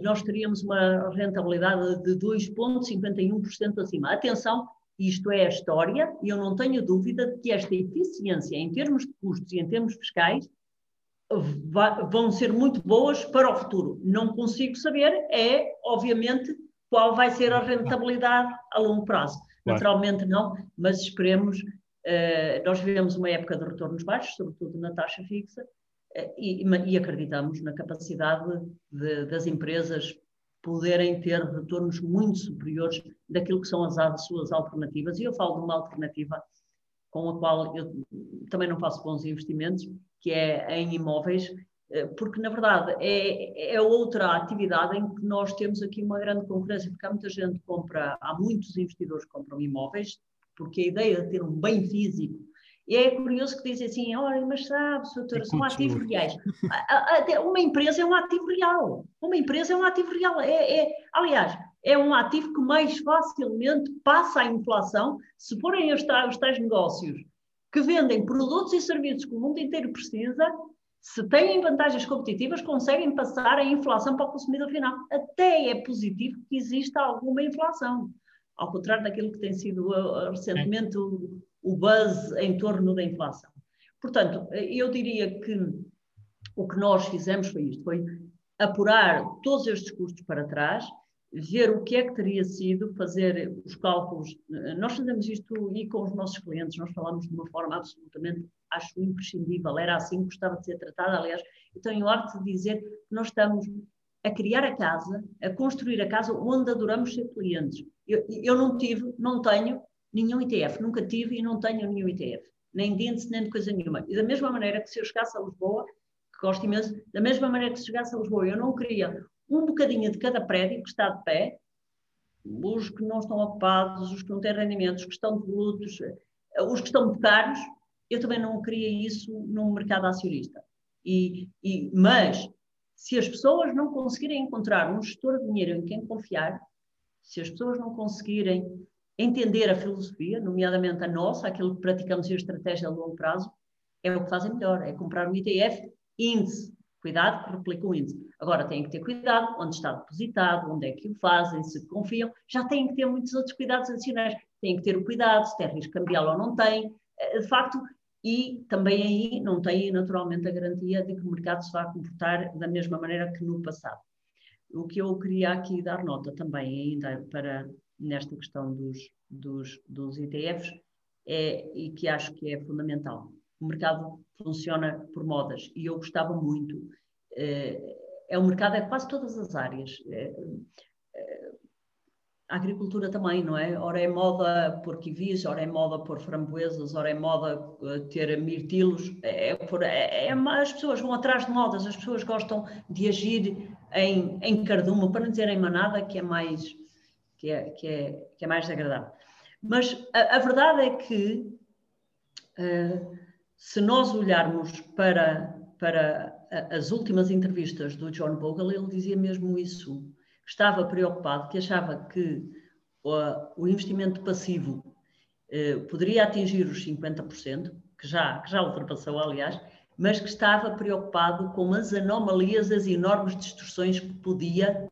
nós teríamos uma rentabilidade de 2,51% acima. Atenção, isto é a história, e eu não tenho dúvida de que esta eficiência em termos de custos e em termos fiscais vão ser muito boas para o futuro. Não consigo saber, é, obviamente, qual vai ser a rentabilidade a longo prazo. Claro. Naturalmente não, mas esperemos. Uh, nós vivemos uma época de retornos baixos, sobretudo na taxa fixa, uh, e, e, acreditamos na capacidade de, das empresas poderem ter retornos muito superiores daquilo que são as, as, suas alternativas. E eu falo de uma alternativa com a qual eu também não faço bons investimentos, que é em imóveis, porque na verdade é, é outra atividade em que nós temos aqui uma grande concorrência, porque há muita gente que compra, há muitos investidores que compram imóveis, porque a ideia de ter um bem físico e é curioso que dizem assim, olha, mas sabe, doutora, são ativos reais. Uma empresa é um ativo real. Uma empresa é um ativo real. É, é, aliás, é um ativo que mais facilmente passa a inflação se forem os tais negócios que vendem produtos e serviços que o mundo inteiro precisa, se têm vantagens competitivas, conseguem passar a inflação para o consumidor final. Até é positivo que exista alguma inflação, ao contrário daquilo que tem sido uh, recentemente o, o buzz em torno da inflação. Portanto, eu diria que o que nós fizemos foi isto, foi apurar todos estes custos para trás, ver o que é que teria sido, fazer os cálculos. Nós fazemos isto e com os nossos clientes, nós falamos de uma forma absolutamente, acho imprescindível, era assim que gostava de ser tratada, aliás, eu tenho arte de dizer que nós estamos a criar a casa, a construir a casa onde adoramos ser clientes. Eu, eu não tive, não tenho nenhum ETF, nunca tive e não tenho nenhum ETF, nem de índice, nem de coisa nenhuma. E da mesma maneira que se eu chegasse a Lisboa, que gosto imenso, da mesma maneira que se chegasse a Lisboa, eu não queria um bocadinho de cada prédio que está de pé, os que não estão ocupados, os que não têm rendimentos, os que estão devolutos, os que estão muito caros, eu também não queria isso num mercado acionista. E, e, mas, se as pessoas não conseguirem encontrar um gestor de dinheiro em quem confiar, se as pessoas não conseguirem entender a filosofia, nomeadamente a nossa, aquilo que praticamos em estratégia a longo prazo, é o que fazem melhor, é comprar um ETF índice. Cuidado que replica o índice. Agora têm que ter cuidado onde está depositado, onde é que o fazem, se confiam. Já têm que ter muitos outros cuidados adicionais. Têm que ter o cuidado se tem risco cambial ou não tem. Eh, de facto, e também aí não têm naturalmente a garantia de que o mercado se vai comportar da mesma maneira que no passado. O que eu queria aqui dar nota também ainda para nesta questão dos, dos, dos ETFs é, e que acho que é fundamental. O mercado funciona por modas e eu gostava muito. É, é um mercado, é quase todas as áreas. É, é, a agricultura também, não é? Ora é moda por kiwis, ora é moda por framboesas, ora é moda eh, ter mirtilos. É, é por, é, é, as pessoas vão atrás de modas, as pessoas gostam de agir em, em cardume, para não dizer em manada, que é mais que é, que é, que é mais agradável. Mas a, a verdade é que, uh, se nós olharmos para, para as últimas entrevistas do John Bogle, ele dizia mesmo isso. Estava preocupado, que achava que uh, o investimento passivo uh, poderia atingir os 50%, que já, que já ultrapassou, aliás, mas que estava preocupado com as anomalias, as enormes distorções que podia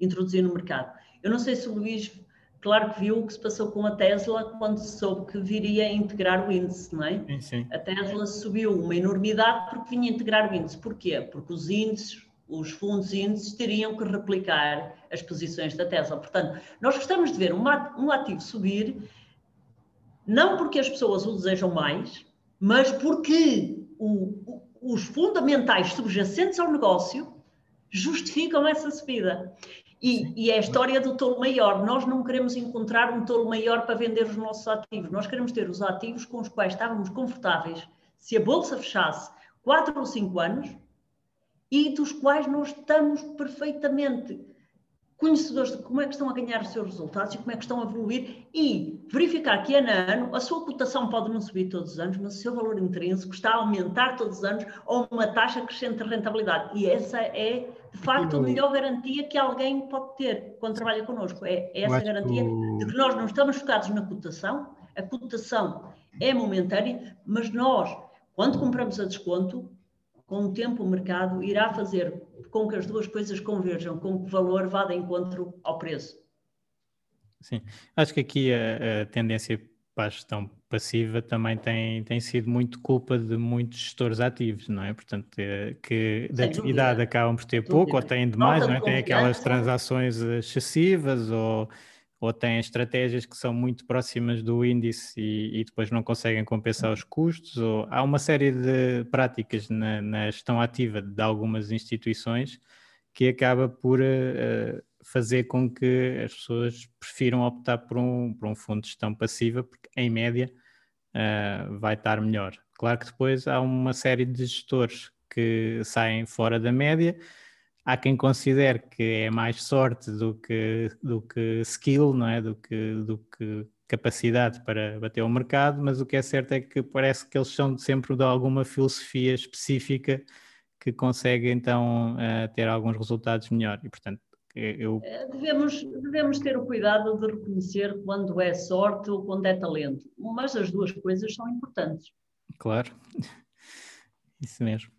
introduzir no mercado. Eu não sei se o Luís, claro que viu o que se passou com a Tesla quando se soube que viria a integrar o índice, não é? Sim, sim. A Tesla subiu uma enormidade porque vinha a integrar o índice. Porquê? Porque os índices, os fundos índices, teriam que replicar as posições da Tesla. Portanto, nós gostamos de ver um ativo subir, não porque as pessoas o desejam mais, mas porque o, os fundamentais subjacentes ao negócio justificam essa subida. E, e, é a história do tolo maior. Nós não queremos encontrar um tolo maior para vender os nossos ativos. Nós queremos ter os ativos com os quais estávamos confortáveis se a bolsa fechasse 4 ou 5 anos e dos quais nós estamos perfeitamente conhecedores de como é que estão a ganhar os seus resultados e como é que estão a evoluir e verificar que ano a ano a sua cotação pode não subir todos os anos, mas o seu valor intrínseco está a aumentar todos os anos ou uma taxa crescente de rentabilidade. E essa é, de facto, a melhor garantia que alguém pode ter quando trabalha connosco. É essa garantia de que nós não estamos focados na cotação, a cotação é momentânea, mas nós, quando compramos a desconto, com o tempo o mercado irá fazer com que as duas coisas converjam, com que o valor vá de encontro ao preço. Sim, acho que aqui a, a tendência para a gestão passiva também tem, tem sido muito culpa de muitos gestores ativos, não é? Portanto, é, que da atividade acabam por ter pouco ou têm demais, não é? Tem aquelas transações excessivas ou ou têm estratégias que são muito próximas do índice e, e, depois não conseguem compensar os custos, ou há uma série de práticas na, na gestão ativa de algumas instituições que acaba por uh, fazer com que as pessoas prefiram optar por um, por um fundo de gestão passiva, porque em média uh, vai estar melhor. Claro que depois há uma série de gestores que saem fora da média, há quem considere que é mais sorte do que, do que skill, não é? Do que, do que capacidade para bater o mercado, mas o que é certo é que parece que eles são sempre de alguma filosofia específica que consegue então uh, ter alguns resultados melhores e portanto eu... Eh, devemos, devemos ter o cuidado de reconhecer quando é sorte ou quando é talento, mas as duas coisas são importantes. Claro, isso mesmo.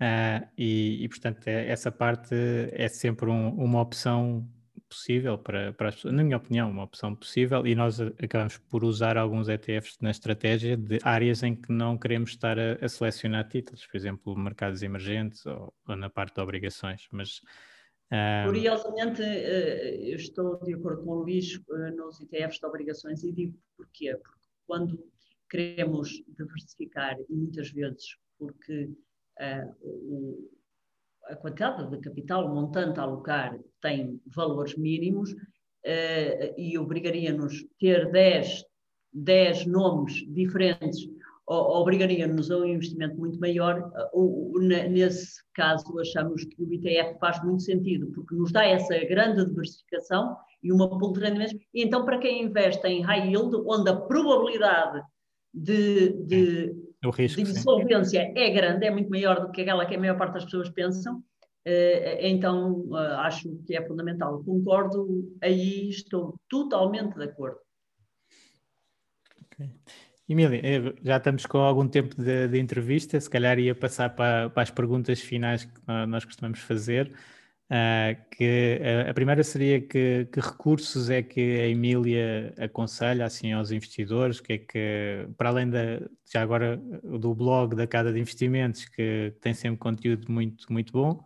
Uh, e, e, portanto, é, essa parte é sempre um, uma opção possível para, para as pessoas, na minha opinião, uma opção possível, e nós acabamos por usar alguns ETFs na estratégia de áreas em que não queremos estar a, a selecionar títulos, por exemplo, mercados emergentes ou, ou na parte de obrigações, mas... Uh... Curiosamente, eu estou de acordo com o Luís nos ETFs de obrigações e digo porquê, porque quando queremos diversificar, e muitas vezes porque a quantidade de capital, o montante a alocar tem valores mínimos uh, e obrigaria-nos ter 10, 10 nomes diferentes obrigaria-nos a um investimento muito maior. Nesse caso, achamos que o ITF faz muito sentido, porque nos dá essa grande diversificação e uma pool de rendimentos. E então, para quem investe em high yield, onde a probabilidade de, de o risco, de insolvência sim. é grande, é muito maior do que aquela que a maior parte das pessoas pensam, eh, então eh, acho que é fundamental. Concordo, aí estou totalmente de acordo. Okay. Emília, eh, já estamos com algum tempo de, de entrevista, se calhar ia passar para, para, as perguntas finais que nós costumamos fazer. Uh, que a, a, primeira seria que, que, recursos é que a Emília aconselha assim aos investidores, que é que, para além da, já agora do blog da Casa de Investimentos, que tem sempre conteúdo muito, muito bom,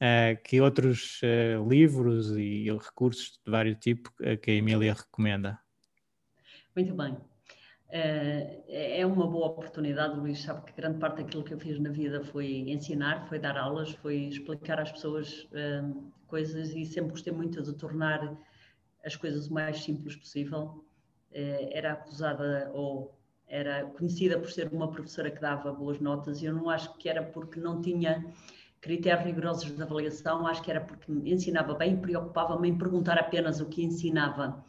uh, que outros uh, livros e recursos de vários tipos que a Emília recomenda? Muito bem. É, é uma boa oportunidade, Luís. Sabe que grande parte daquilo que eu fiz na vida foi ensinar, foi dar aulas, foi explicar às pessoas um, coisas e sempre gostei muito de tornar as coisas o mais simples possível. É, era acusada ou era conhecida por ser uma professora que dava boas notas e eu não acho que era porque não tinha critérios rigorosos de avaliação, acho que era porque ensinava bem e preocupava-me em perguntar apenas o que ensinava.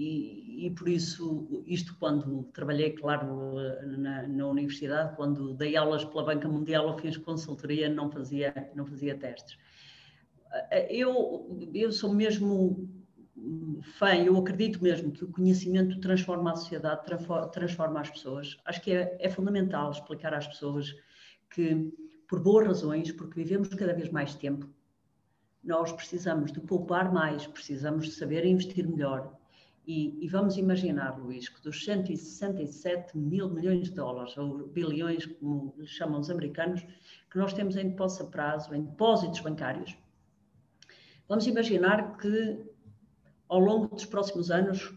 E, por isso, isto quando trabalhei, claro, na, na, universidade, quando dei aulas pela Banca Mundial, eu fiz consultoria, não fazia, não fazia testes. Eu, eu sou mesmo fã, eu acredito mesmo que o conhecimento transforma a sociedade, transforma as pessoas. Acho que é, é fundamental explicar às pessoas que, por boas razões, porque vivemos cada vez mais tempo, nós precisamos de poupar mais, precisamos de saber investir melhor, e, e, vamos imaginar, Luís, que dos 167 mil milhões de dólares, ou bilhões, como chamam os americanos, que nós temos em depósito a prazo, em depósitos bancários, vamos imaginar que ao longo dos próximos anos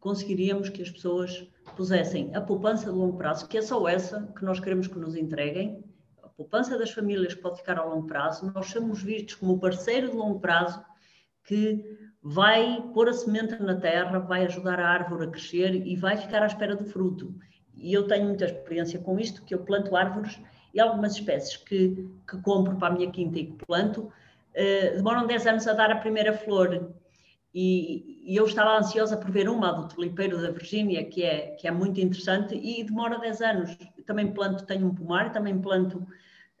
conseguiríamos que as pessoas pusessem a poupança de longo prazo, que é só essa que nós queremos que nos entreguem, a poupança das famílias pode ficar a longo prazo, nós somos vistos como parceiro de longo prazo que vai pôr a semente na terra, vai ajudar a árvore a crescer e vai ficar à espera do fruto. E eu tenho muita experiência com isto, que eu planto árvores e algumas espécies que, que compro para a minha quinta e que planto, uh, demoram 10 anos a dar a primeira flor. E, e, eu estava ansiosa por ver uma do tulipeiro da Virgínia, que é, que é muito interessante, e demora 10 anos. Também planto, tenho um pomar, também planto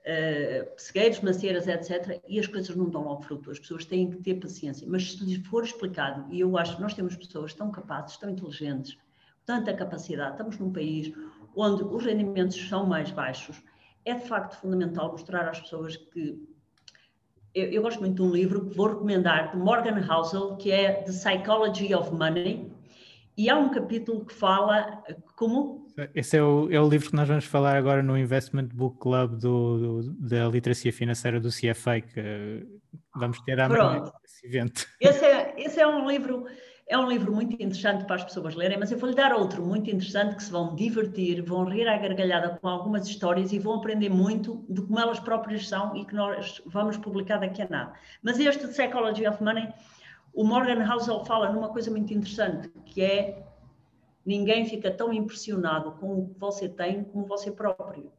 uh, macieiras, etc. E as coisas não dão logo fruto. As pessoas têm que ter paciência. Mas se lhes for explicado, e eu acho que nós temos pessoas tão capazes, tão inteligentes, tanta capacidade, estamos num país onde os rendimentos são mais baixos, é de facto fundamental mostrar às pessoas que eu, eu, gosto muito de um livro que vou recomendar, de Morgan Housel, que é The Psychology of Money, e há um capítulo que fala como. Esse é o, é o livro que nós vamos falar agora no Investment Book Club do, do da literacia financeira do CFA, que vamos ter amanhã esse evento. Esse é, esse é um livro é um livro muito interessante para as pessoas lerem, mas eu vou-lhe dar outro muito interessante que se vão divertir, vão rir à gargalhada com algumas histórias e vão aprender muito de como elas próprias são e que nós vamos publicar daqui a nada. Mas este de Psychology of Money, o Morgan Housel fala numa coisa muito interessante, que é ninguém fica tão impressionado com o que você tem como você próprio.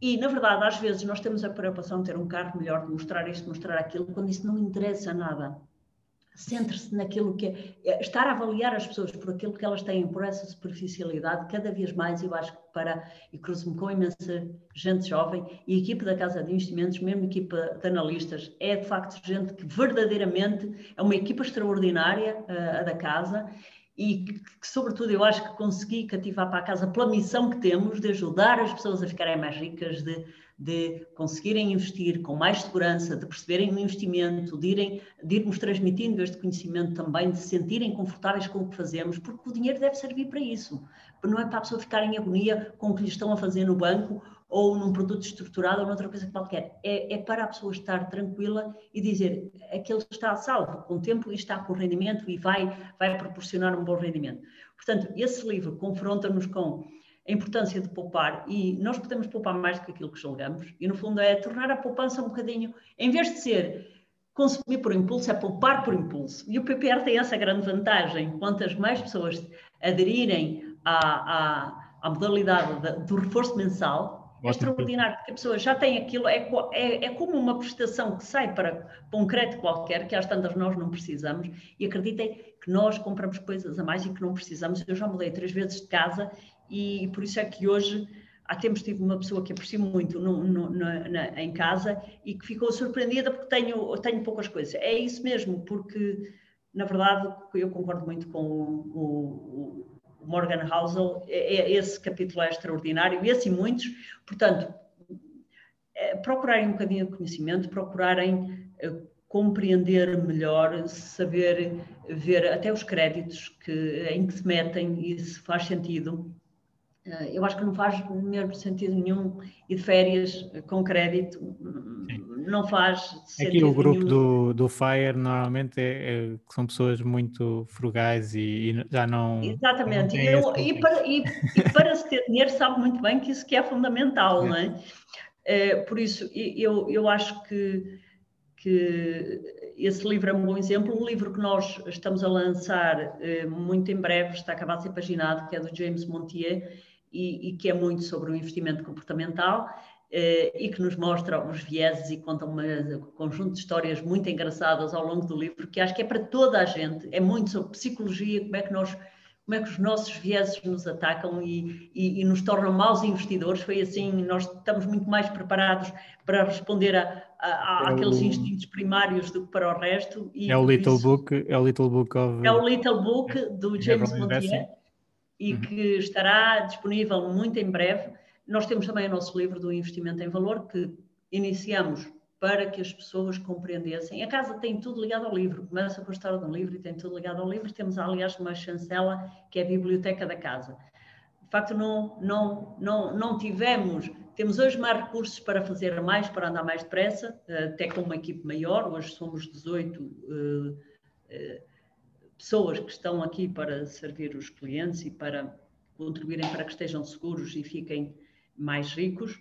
E, na verdade, às vezes nós temos a preocupação de ter um carro melhor, de mostrar isto, mostrar aquilo, quando isso não interessa nada centre-se naquilo que é, é, estar a avaliar as pessoas por aquilo que elas têm, por essa superficialidade, cada vez mais eu acho que para, e cruzo-me com imensa gente jovem, e a equipe da Casa de Investimentos, mesmo a equipa de analistas, é de facto gente que verdadeiramente é uma equipa extraordinária, a, a da Casa, e que, sobretudo, eu acho que consegui cativar para a casa pela missão que temos de ajudar as pessoas a ficarem mais ricas, de de conseguirem investir com mais segurança, de perceberem o investimento, de, irem, de irmos transmitindo este conhecimento também, de se sentirem confortáveis com o que fazemos, porque o dinheiro deve servir para isso. Não é para a pessoa ficar em agonia com o que lhe estão a fazer no banco ou num produto estruturado ou noutra coisa qualquer. É, é para a pessoa estar tranquila e dizer aquele está a salvo, com o tempo e está com rendimento e vai, vai proporcionar um bom rendimento. Portanto, esse livro confronta-nos com a importância de poupar e nós podemos poupar mais do que aquilo que julgamos e no fundo é tornar a poupança um bocadinho, em vez de ser consumir por impulso, é poupar por impulso. E o PPR tem essa grande vantagem, quantas mais pessoas aderirem à, à, à modalidade do reforço mensal, é extraordinário, porque a pessoa já tem aquilo, é, é, é, como uma prestação que sai para, para um crédito qualquer, que às tantas nós não precisamos, e acreditem que nós compramos coisas a mais e que não precisamos. Eu já mudei três vezes de casa e por isso é que hoje há tempos tive uma pessoa que aprecio muito no, no, na, na, em casa e que ficou surpreendida porque tenho, tenho poucas coisas. É isso mesmo, porque na verdade eu concordo muito com o, o Morgan Housel, é, é, esse capítulo é extraordinário, esse e muitos, portanto, é, procurarem um bocadinho de conhecimento, procurarem é, compreender melhor, saber ver até os créditos que, em que se metem e se faz sentido. Eh, eu acho que não faz mesmo sentido nenhum ir de férias com crédito, Sim. Não faz sentido Aqui o grupo do, do FIRE normalmente é, é, são pessoas muito frugais e, e já não... Exatamente, não e, eu, e, para, e, para, se ter dinheiro sabe muito bem que isso que é fundamental, é. não é? é? Por isso, eu, eu acho que, que esse livro é um bom exemplo, um livro que nós estamos a lançar eh, muito em breve, está acabado de ser paginado, que é do James Montier, e, e que é muito sobre o investimento comportamental e que nos mostra os vieses e conta um conjunto de histórias muito engraçadas ao longo do livro, que acho que é para toda a gente, é muito sobre psicologia, como é que nós como é que os nossos vieses nos atacam e, e, e, nos tornam maus investidores. Foi assim, nós estamos muito mais preparados para responder a, a, a é aqueles o... instintos primários do que para o resto. é o Little isso, Book, é o Little Book of... É o Little Book do James Montier e uhum. que estará disponível muito em breve. Nós temos também o nosso livro do investimento em valor que iniciamos para que as pessoas compreendessem. A casa tem tudo ligado ao livro, começa com a história de um livro e tem tudo ligado ao livro. Temos, aliás, uma chancela que é a biblioteca da casa. De facto, não, não, não, não tivemos, temos hoje mais recursos para fazer mais, para andar mais depressa, até com uma equipe maior, hoje somos 18 uh, uh, pessoas que estão aqui para servir os clientes e para contribuírem para que estejam seguros e fiquem mais ricos.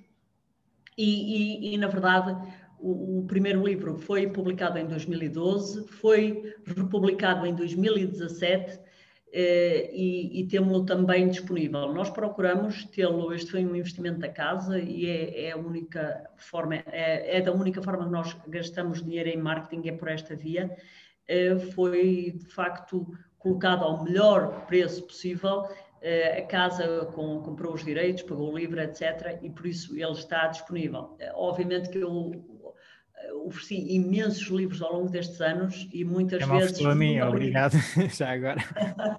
E, e, e na verdade, o, o, primeiro livro foi publicado em 2012, foi republicado em 2017 Uh, e, e temos-lo também disponível. Nós procuramos tê-lo, este foi um investimento da casa e é, é a única forma, é, é, da única forma que nós gastamos dinheiro em marketing, é por esta via. Uh, foi de facto colocado ao melhor preço possível. Uh, a casa com, comprou os direitos, pagou o livro, etc. E por isso ele está disponível. obviamente que eu ofereci imensos livros ao longo destes anos e muitas é vezes. a mim, obrigado. já agora.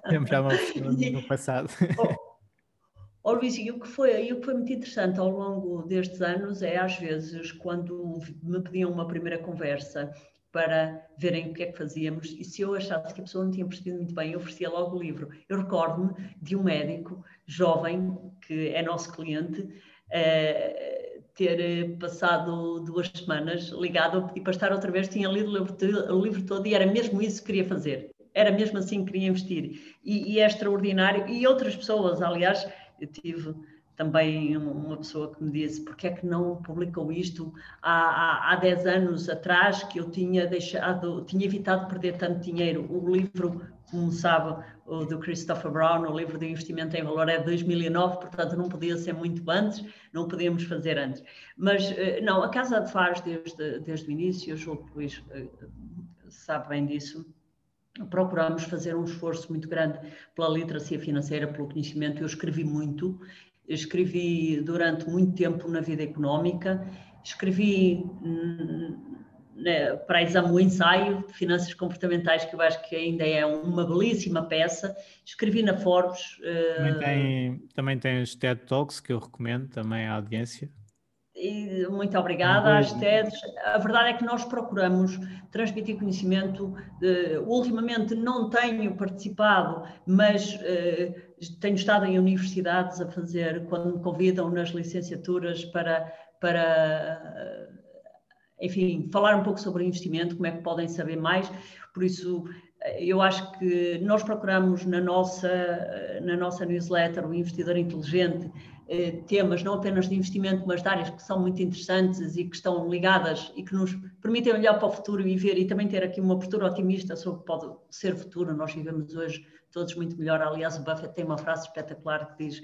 já me ofereceu no passado. Oh, oh Luís, e o que, foi, e o que foi muito interessante ao longo destes anos é, às vezes, quando me pediam uma primeira conversa para verem o que é que fazíamos, e se eu achasse que a pessoa não tinha percebido muito bem, eu oferecia logo o livro. Eu recordo-me de um médico jovem, que é nosso cliente, uh, ter eh, passado duas semanas ligado pedir para estar outra vez, tinha lido o livro, o livro todo e era mesmo isso que queria fazer. Era mesmo assim que queria investir. E, e é extraordinário. E outras pessoas, aliás, eu tive também uma pessoa que me disse porque é que não publicou isto há, há, há 10 anos atrás que eu tinha deixado, tinha evitado perder tanto dinheiro. O livro, como sabe, o do Christopher Brown, o livro de investimento em valor é de 2009, portanto não podia ser muito antes, não podíamos fazer antes. Mas eh, não, a Casa de Fares desde, desde o início, o João Luís eh, sabe bem disso, procuramos fazer um esforço muito grande pela literacia financeira, pelo conhecimento. Eu escrevi muito, escrevi durante muito tempo na vida económica, escrevi né, para exame o ensaio de finanças comportamentais, que eu acho que ainda é uma belíssima peça. Escrevi na Forbes. Também uh, tem, também tem os TED Talks que eu recomendo também à audiência. E muito obrigada às TEDs. A verdade é que nós procuramos transmitir conhecimento. Uh, ultimamente não tenho participado, mas uh, tenho estado em universidades a fazer, quando me convidam nas licenciaturas para, para enfim, falar um pouco sobre investimento, como é que podem saber mais. Por isso, eu acho que nós procuramos na nossa, na nossa newsletter, o Investidor Inteligente, eh, temas não apenas de investimento, mas de áreas que são muito interessantes e que estão ligadas e que nos permitem olhar para o futuro e ver e também ter aqui uma postura otimista sobre o que pode ser futuro. Nós vivemos hoje todos muito melhor. Aliás, o Buffett tem uma frase espetacular que diz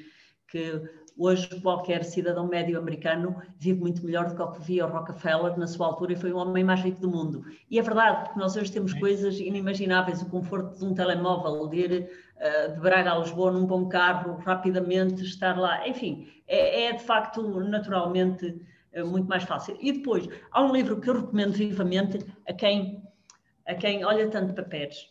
que hoje qualquer cidadão médio americano vive muito melhor do que o que via o Rockefeller na sua altura e foi o homem mais rico do mundo. E é verdade, porque nós hoje temos coisas inimagináveis, o conforto de um telemóvel, de ir de Braga a Lisboa num bom carro, rapidamente estar lá, enfim, é, é de facto naturalmente uh, muito mais fácil. E depois, há um livro que eu recomendo vivamente a quem, a quem olha tanto para pés,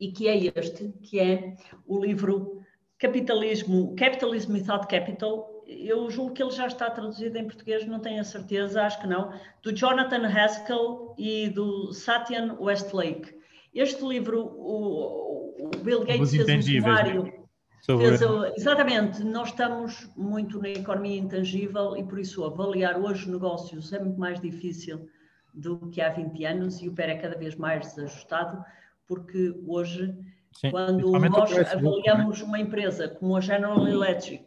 e que é este, que é o livro Capitalismo, Capitalism Without Capital, eu julgo que ele já está traduzido em português, não tenho a certeza, acho que não, do Jonathan Haskell e do Satyan Westlake. Este livro, o, o Bill Gates fez um sumário. Fez, exatamente, nós estamos muito na economia intangível e por isso avaliar hoje negócios é muito mais difícil do que há 20 anos e o PER é cada vez mais desajustado, porque hoje Sim, Quando nós é? avaliamos uma empresa como a General Electric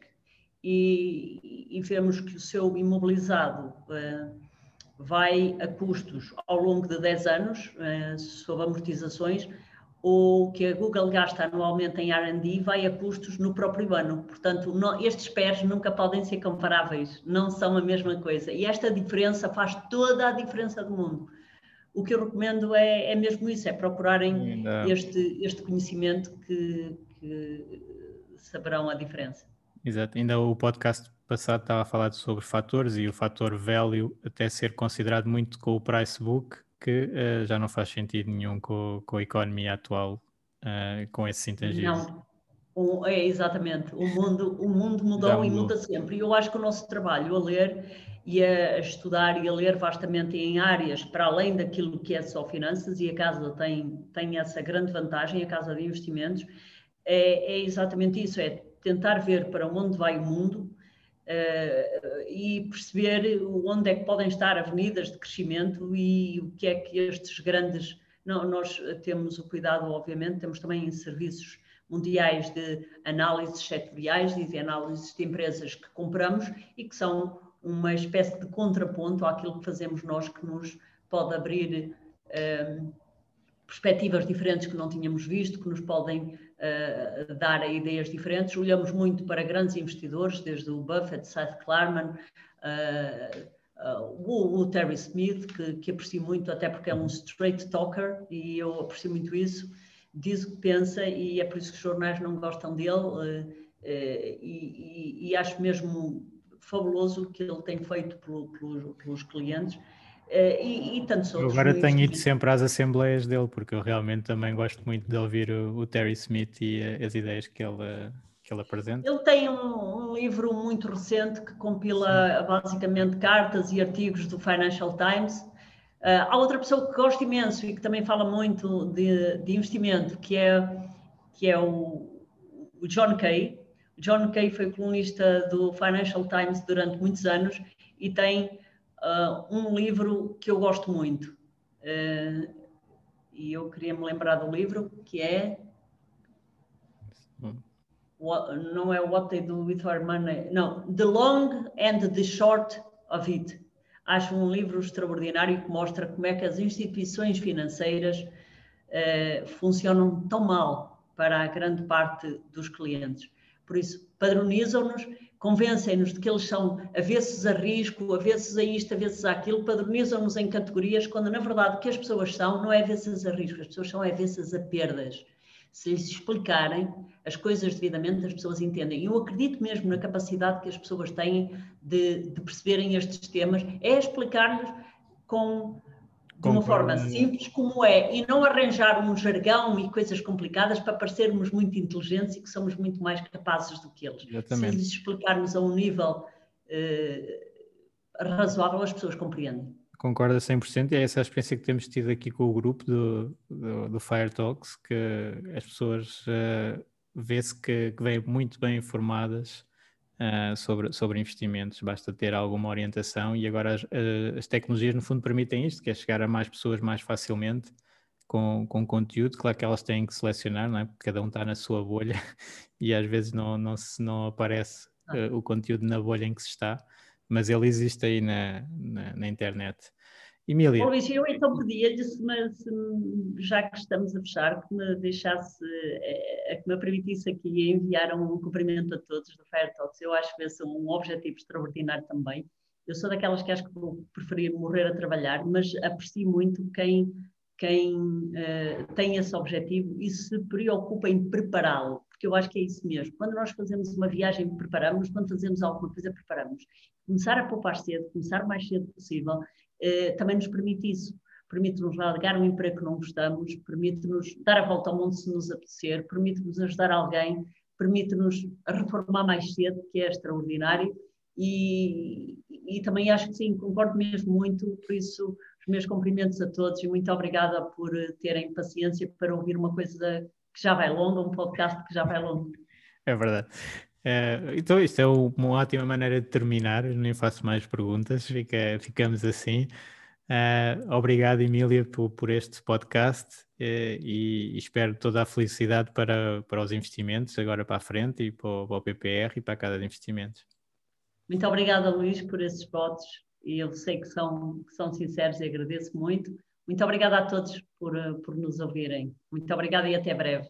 e, e vemos que o seu imobilizado uh, vai a custos ao longo de 10 anos, uh, sob amortizações, ou que a Google gasta anualmente em R&D vai a custos no próprio ano. Portanto, não, estes pés nunca podem ser comparáveis, não são a mesma coisa. E esta diferença faz toda a diferença do mundo o que eu recomendo é, é mesmo isso, é procurarem este, este conhecimento que, que saberão a diferença. Exato, ainda o podcast passado estava a falar sobre fatores e o fator value até ser considerado muito com o price book, que uh, já não faz sentido nenhum com, com a economia atual, uh, com esses intangíveis. Não, é exatamente, o mundo, o mundo mudou, mudou, e muda sempre. E eu acho que o nosso trabalho a ler e a estudar e a ler vastamente em áreas para além daquilo que é só finanças, e a Casa tem, tem essa grande vantagem, a Casa de Investimentos, é, é exatamente isso, é tentar ver para onde vai o mundo uh, e perceber onde é que podem estar avenidas de crescimento e o que é que estes grandes... Não, nós temos o cuidado, obviamente, temos também serviços mundiais de análises setoriais e de análises de empresas que compramos e que são uma espécie de contraponto àquilo que fazemos nós, que nos pode abrir um, perspectivas diferentes que não tínhamos visto, que nos podem uh, dar ideias diferentes. Olhamos muito para grandes investidores, desde o Buffett, Seth Klarman, uh, o, o, Terry Smith, que, que aprecio muito, até porque é um straight talker e eu aprecio muito isso. Diz o que pensa e é por isso que os jornais não gostam dele. E, e, e acho mesmo fabuloso o que ele tem feito pelo, pelos, pelos clientes. Uh, e, e tantos outros. Agora tenho ido sempre às assembleias dele, porque eu realmente também gosto muito de ouvir o, o Terry Smith e uh, as ideias que ele, que ele apresenta. Ele tem um, um livro muito recente que compila Sim. basicamente cartas e artigos do Financial Times. Uh, há outra pessoa que gosto imenso e que também fala muito de, de investimento, que é, que é o, o John Kay. John Kay foi colunista do Financial Times durante muitos anos e tem uh, um livro que eu gosto muito. Uh, e eu queria me lembrar do livro, que é. What, não é What They Do With Our Money, não, The Long and the Short of It. Acho um livro extraordinário que mostra como é que as instituições financeiras uh, funcionam tão mal para a grande parte dos clientes. Por isso, padronizam-nos convencem-nos de que eles são avessos a risco, avessos a isto, avessos a aquilo, padronizam-nos em categorias, quando na verdade o que as pessoas são não é avessas a risco, as pessoas são avessas a perdas. Se lhes explicarem as coisas devidamente, as pessoas entendem. Eu acredito mesmo na capacidade que as pessoas têm de, de perceberem estes temas, é explicar-lhes com de uma forma simples como é e não arranjar um jargão e coisas complicadas para parecermos muito inteligentes e que somos muito mais capazes do que eles. Exatamente. Se lhes explicarmos a um nível uh, razoável, as pessoas compreendem. Concordo a 100% e é essa a experiência que temos tido aqui com o grupo do, do, do Fire Talks, que as pessoas uh, vê-se que, que vêm muito bem informadas uh, sobre, sobre investimentos, basta ter alguma orientação e agora as, as, tecnologias no fundo permitem isto, que é chegar a mais pessoas mais facilmente com, com conteúdo, claro que elas têm que selecionar, não é? porque cada um está na sua bolha e às vezes não, não, se, não aparece uh, o conteúdo na bolha em que se está, mas ele existe aí na, na, na internet. Emília. Luís, eu então pedia-lhe, já que estamos a fechar, que me deixasse, é, que me permitisse aqui enviar um cumprimento a todos do Fair Talks. Eu acho que esse é um objetivo extraordinário também. Eu sou daquelas que acho que vou preferir morrer a trabalhar, mas aprecio muito quem, quem uh, tem esse objetivo e se preocupa em prepará-lo, porque eu acho que é isso mesmo. Quando nós fazemos uma viagem, preparamos, quando fazemos alguma coisa, preparamos. Começar a poupar cedo, começar o mais cedo possível também nos permite isso. Permite-nos largar um emprego que não gostamos, permite-nos dar a volta ao mundo se nos apetecer, permite-nos ajudar alguém, permite-nos reformar mais cedo, que é extraordinário. E, e também acho que sim, concordo mesmo muito, por isso os meus cumprimentos a todos e muito obrigada por terem paciência para ouvir uma coisa que já vai longa, um podcast que já vai longo. É verdade. Uh, então, isto é uma ótima maneira de terminar. Eu nem faço mais perguntas, Fica, ficamos assim. Uh, obrigado, Emília, por, por este podcast e, e, espero toda a felicidade para, para os investimentos agora para a frente e para o, para o PPR e para a Casa de Investimentos. Muito obrigada, Luís, por esses votos e eu sei que são, que são sinceros e agradeço muito. Muito obrigada a todos por, por nos ouvirem. Muito obrigada e até breve.